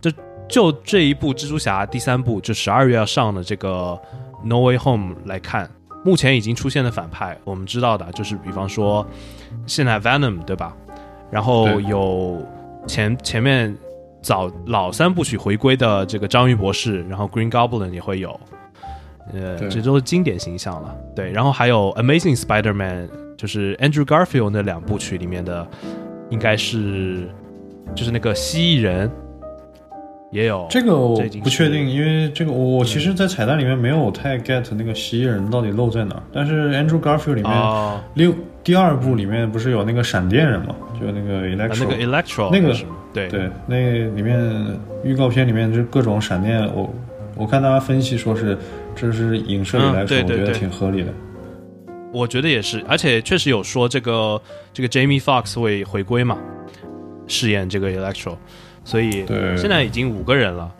就就这一部蜘蛛侠第三部，就十二月要上的这个。No Way Home 来看，目前已经出现的反派，我们知道的就是，比方说现在 Venom 对吧？然后有前前面早老三部曲回归的这个章鱼博士，然后 Green Goblin 也会有，呃，这都是经典形象了。对，然后还有 Amazing Spider-Man，就是 Andrew Garfield 那两部曲里面的，应该是就是那个蜥蜴人。也有这个我不确定，因为这个我其实，在彩蛋里面没有太 get 那个蜥蜴人到底漏在哪。但是 Andrew Garfield 里面六第二部里面不是有那个闪电人嘛？就那个 Electro，那个 Electro，那个对对，那里面预告片里面就各种闪电，我我看大家分析说是这是影射 Electro，我觉得挺合理的。我觉得也是，而且确实有说这个这个 Jamie Fox 会回归嘛，饰演这个 Electro。所以现在已经五个人了，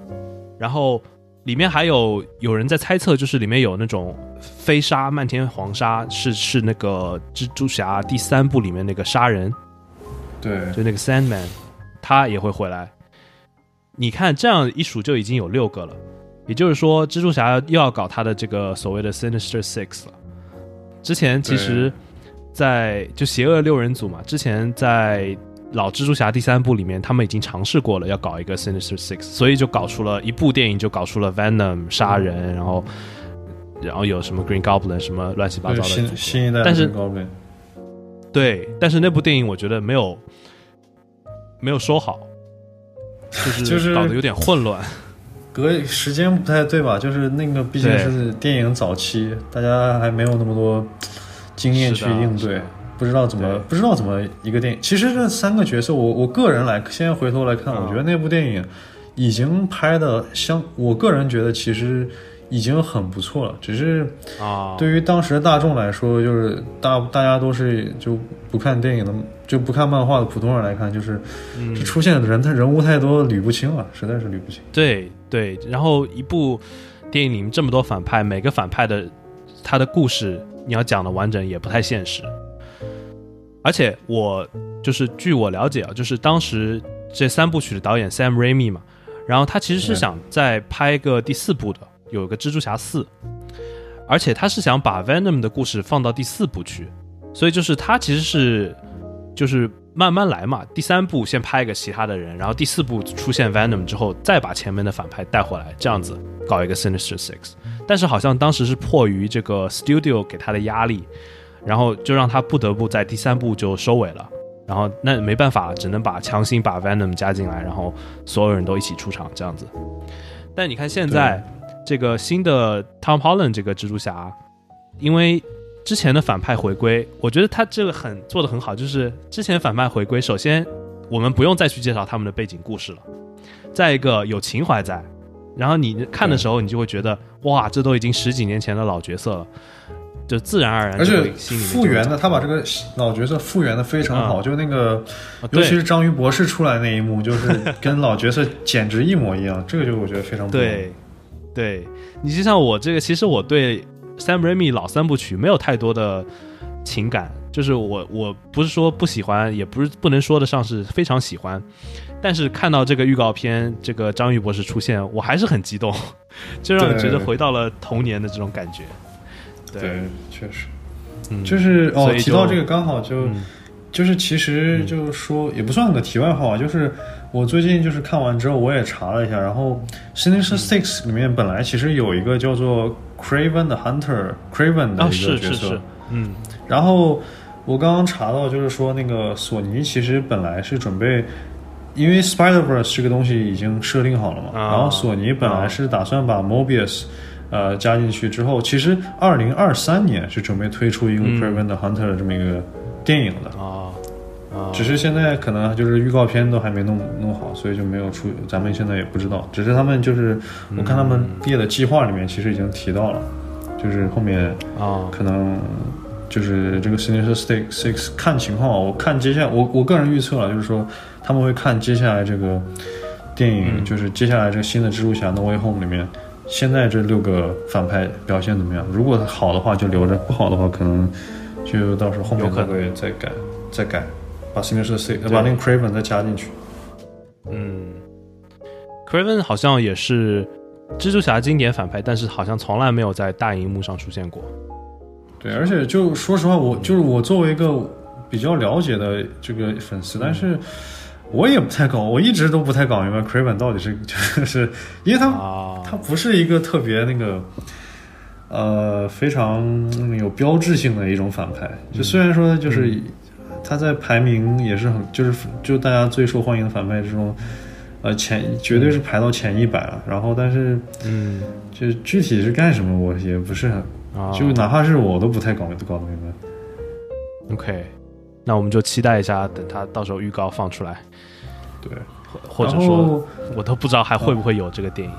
然后里面还有有人在猜测，就是里面有那种飞沙漫天黄沙，是是那个蜘蛛侠第三部里面那个杀人，对，就那个 Sandman，他也会回来。你看这样一数就已经有六个了，也就是说蜘蛛侠又要搞他的这个所谓的 Sinister Six 了。之前其实，在就邪恶六人组嘛，之前在老蜘蛛侠第三部里面，他们已经尝试过了要搞一个 Sinister Six，所以就搞出了一部电影，就搞出了 Venom 杀人，然后然后有什么 Green Goblin 什么乱七八糟的新新一代的但是 Goblin 对，但是那部电影我觉得没有没有说好，就是 [laughs] 就是搞得有点混乱。隔时间不太对吧？就是那个毕竟是电影早期，大家还没有那么多经验去应对，不知道怎么不知道怎么一个电影。其实这三个角色，我我个人来现在回头来看，嗯我觉得那部电影已经拍的相，我个人觉得其实已经很不错了，只是。啊，对于当时的大众来说，就是大大家都是就不看电影的，就不看漫画的普通人来看，就是、出现的人他人物太多，捋不清了，实在是捋不清。对对，然后一部电影里面这么多反派，每个反派的他的故事你要讲的完整也不太现实。而且我就是据我了解啊，就是当时这三部曲的导演 Sam Raimi 嘛，然后他其实是想再拍个第四部的，有个蜘蛛侠四，而且他是想把 Venom 的故事放到第四部去，所以就是他其实是就是慢慢来嘛。第三部先拍一个其他的人，然后第四部出现 Venom 之后，再把前面的反派带回来，这样子搞一个 Sinister Six。但是好像当时是迫于这个 Studio 给他的压力，然后就让他不得不在第三部就收尾了。然后那没办法，只能把强行把 Venom 加进来，然后所有人都一起出场这样子。但你看现在这个新的 Tom Holland 这个蜘蛛侠，因为之前的反派回归，我觉得他这个很做的很好，就是之前反派回归，首先我们不用再去介绍他们的背景故事了，再一个有情怀在，然后你看的时候，你就会觉得哇，这都已经十几年前的老角色了，就自然而然而且复原的，他把这个老角色复原的非常好，嗯就那个，尤其是章鱼博士出来那一幕，就是跟老角色简直一模一样，这个就我觉得非常 [laughs] 对，对。你就像我这个，其实我对 Sam Raimi 老三部曲没有太多的情感，就是我我不是说不喜欢，也不是不能说得上是非常喜欢，但是看到这个预告片，这个章鱼博士出现，我还是很激动，[laughs] 就让我觉得回到了童年的这种感觉。对，确实，嗯，就是哦提到这个刚好就。嗯。就是其实就是说，也不算个题外话，就是我最近就是看完之后，我也查了一下，然后《Sinister 嗯。Six》里面本来其实有一个叫做 Craven 的 Hunter Craven 的啊，一个角色，是是，嗯。然后我刚刚查到，就是说那个索尼其实本来是准备，因为 Spider Verse 这个东西已经设定好了嘛，啊。然后索尼本来是打算把 Mobius 呃加进去之后，其实二零二三年是准备推出一个嗯。Craven 的 Hunter 的这么一个电影的。啊啊，只是现在可能就是预告片都还没弄弄好，所以就没有出，咱们现在也不知道。只是他们就是，我看他们列的计划里面其实已经提到了，就是后面啊可能就是这个 Sinister Six Six 看情况，我看接下来我我个人预测了，就是说他们会看接下来这个电影，嗯就是接下来这个新的蜘蛛侠 No Way Home 里面，现在这六个反派表现怎么样？如果好的话就留着，不好的话可能就到时候后面有可能会再改再改，把 Sinister Six 把那个 Craven 再加进去。嗯，Craven 好像也是蜘蛛侠经典反派，但是好像从来没有在大荧幕上出现过。对，而且就说实话，我就是我作为一个比较了解的这个粉丝，但是我也不太搞，我一直都不太搞明白 Craven 到底是 [laughs] 就是，因为他啊，他不是一个特别那个。呃，非常有标志性的一种反派，就虽然说就是他在排名也是很，就是就大家最受欢迎的反派之中，呃前绝对是排到前一百了。然后，但是嗯就具体是干什么，我也不是很，啊，就哪怕是我都不太搞搞得明白。OK，那我们就期待一下，等他到时候预告放出来，对，或或者说我都不知道还会不会有这个电影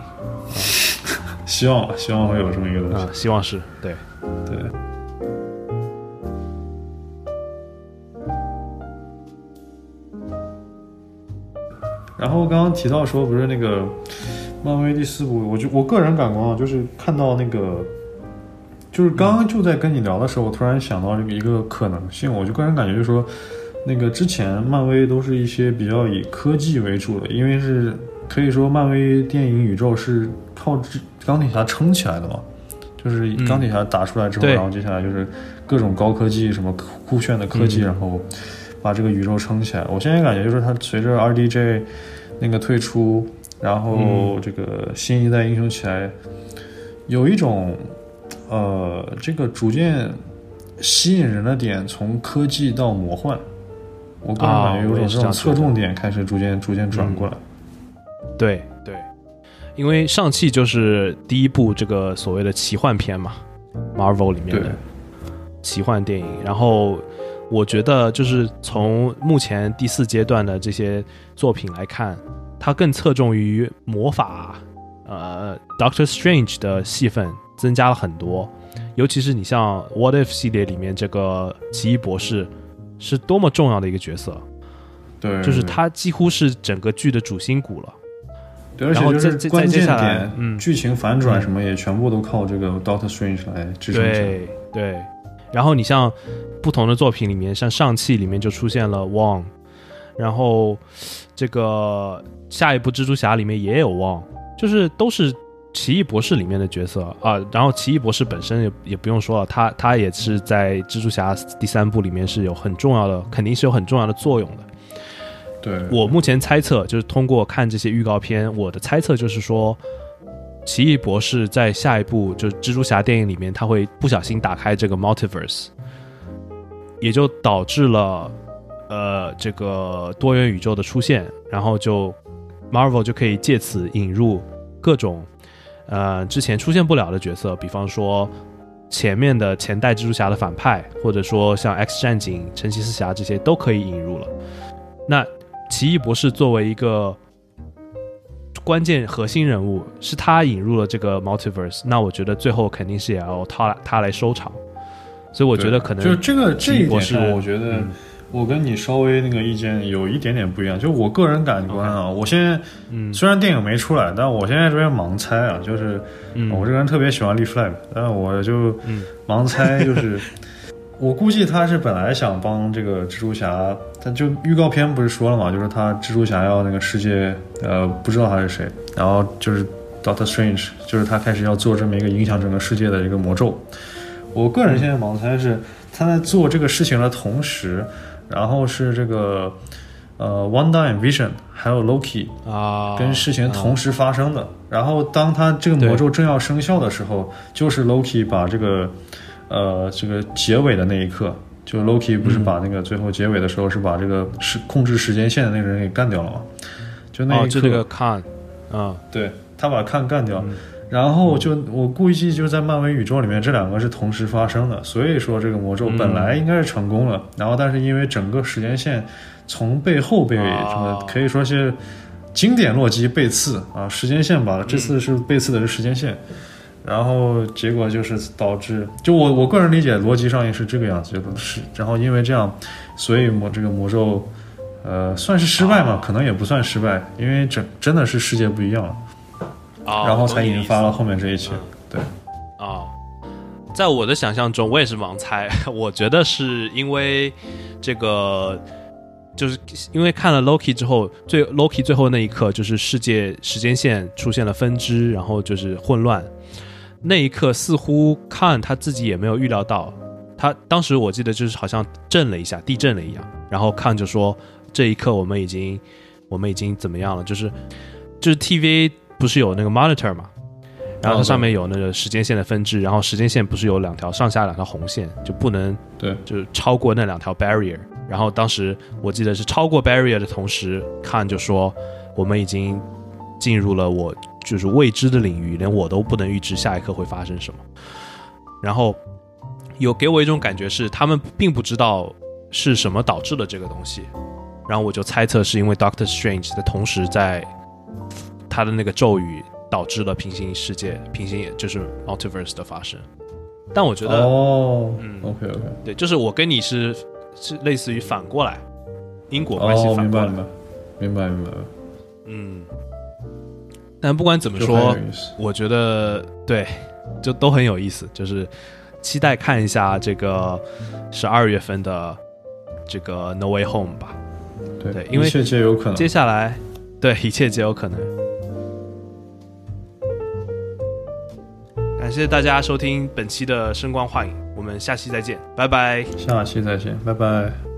[laughs] 希望希望会有这么一个东西。啊，希望是对。对。然后刚刚提到说，不是那个漫威第四部，我就我个人感官啊，就是看到那个，就是刚刚就在跟你聊的时候，我突然想到这个一个可能性，我就个人感觉就是说，那个之前漫威都是一些比较以科技为主的，因为是可以说漫威电影宇宙是靠这钢铁侠撑起来的嘛。就是钢铁侠打出来之后，对然后接下来就是各种高科技，什么酷炫的科技，嗯然后把这个宇宙撑起来。我现在感觉就是它随着 RDJ 那个退出，然后嗯这个新一代英雄起来，有一种呃，这个逐渐吸引人的点从科技到魔幻。我个人啊感觉有种这种侧重点开始逐渐逐渐转过来。对对，因为上汽就是第一部这个所谓的奇幻片嘛，Marvel 里面的奇幻电影。然后我觉得就是从目前第四阶段的这些作品来看，它更侧重于魔法，呃，Doctor Strange 的戏份增加了很多。尤其是你像 What If 系列里面这个奇异博士，是多么重要的一个角色，对，就是他几乎是整个剧的主心骨了。对，而且然后就是再再关键接下来点，嗯剧情反转什么也全部都靠这个 Doctor Strange 来支撑。对对，然后你像不同的作品里面，像上汽里面就出现了 Wong，然后这个下一部蜘蛛侠里面也有 Wong，就是都是奇异博士里面的角色啊。然后奇异博士本身也也不用说了，他他也是在蜘蛛侠第三部里面是有很重要的，肯定是有很重要的作用的。对，我目前猜测，就是通过看这些预告片，我的猜测就是说，奇异博士在下一部就是蜘蛛侠电影里面，他会不小心打开这个 multiverse，也就导致了呃这个多元宇宙的出现，然后就 Marvel 就可以借此引入各种呃之前出现不了的角色，比方说前面的前代蜘蛛侠的反派，或者说像 X 战警、神奇四侠这些都可以引入了。那奇异博士作为一个关键核心人物，是他引入了这个 multiverse，那我觉得最后肯定是也要他他来收场。所以我觉得可能就这个这一点上，我觉得嗯我跟你稍微那个意见有一点点不一样。就我个人感官啊，我现在嗯虽然电影没出来，但我现在这边盲猜啊，就是嗯我这个人特别喜欢立 flag，但我就嗯盲猜，就是 [laughs] 我估计他是本来想帮这个蜘蛛侠，他就预告片不是说了嘛，就是他蜘蛛侠要那个世界呃不知道他是谁，然后就是 Doctor Strange，就是他开始要做这么一个影响整个世界的一个魔咒。我个人现在盲猜是他在做这个事情的同时，然后是这个呃 Wanda and Vision 还有 Loki 啊跟事情同时发生的。然后当他这个魔咒正要生效的时候，就是 Loki 把这个呃这个结尾的那一刻，就 Loki 不是把那个最后结尾的时候是把这个时控制时间线的那个人给干掉了嘛？就那一刻，哦，就这个 Khan，嗯。对他把看干掉。嗯。然后就我估计就是在漫威宇宙里面，这两个是同时发生的，所以说这个魔咒本来应该是成功了，然后但是因为整个时间线从背后被啊什么可以说是经典洛基背刺啊，时间线吧这次是背刺的是时间线，然后结果就是导致就我我个人理解逻辑上也是这个样子，就是然后因为这样，所以魔这个魔咒呃算是失败嘛，可能也不算失败，因为真真的是世界不一样了。啊，然后才引发了后面这一切。对，啊，在我的想象中，我也是盲猜。[laughs] 我觉得是因为这个，就是因为看了 Loki 之后，最 Loki 最后那一刻，就是世界时间线出现了分支，然后就是混乱。那一刻，似乎看他自己也没有预料到，他当时我记得就是好像震了一下，地震了一样。然后看就说，这一刻我们已经，我们已经怎么样了？就是就是 TVA 不是有那个 monitor 嘛？然后它上面有那个时间线的分支，然后时间线不是有两条上下两条红线，就不能对，就是超过那两条 barrier。然后当时我记得是超过 barrier 的同时，看就说我们已经进入了我就是未知的领域，连我都不能预知下一刻会发生什么。然后有给我一种感觉是他们并不知道是什么导致了这个东西，然后我就猜测是因为 Doctor Strange 的同时在他的那个咒语导致了平行世界、平行就是 multiverse 的发生。但我觉得，哦，嗯，OK OK，对，就是我跟你是是类似于反过来，因果关系哦，反过来，明白明白，明白明白，嗯。但不管怎么说，我觉得对，就都很有意思，就是期待看一下这个十二月份的这个 No Way Home 吧。对对因为一切皆有可能。接下来，对一切皆有可能。感谢大家收听本期的声光幻影，我们下期再见，拜拜。下期再见，拜拜。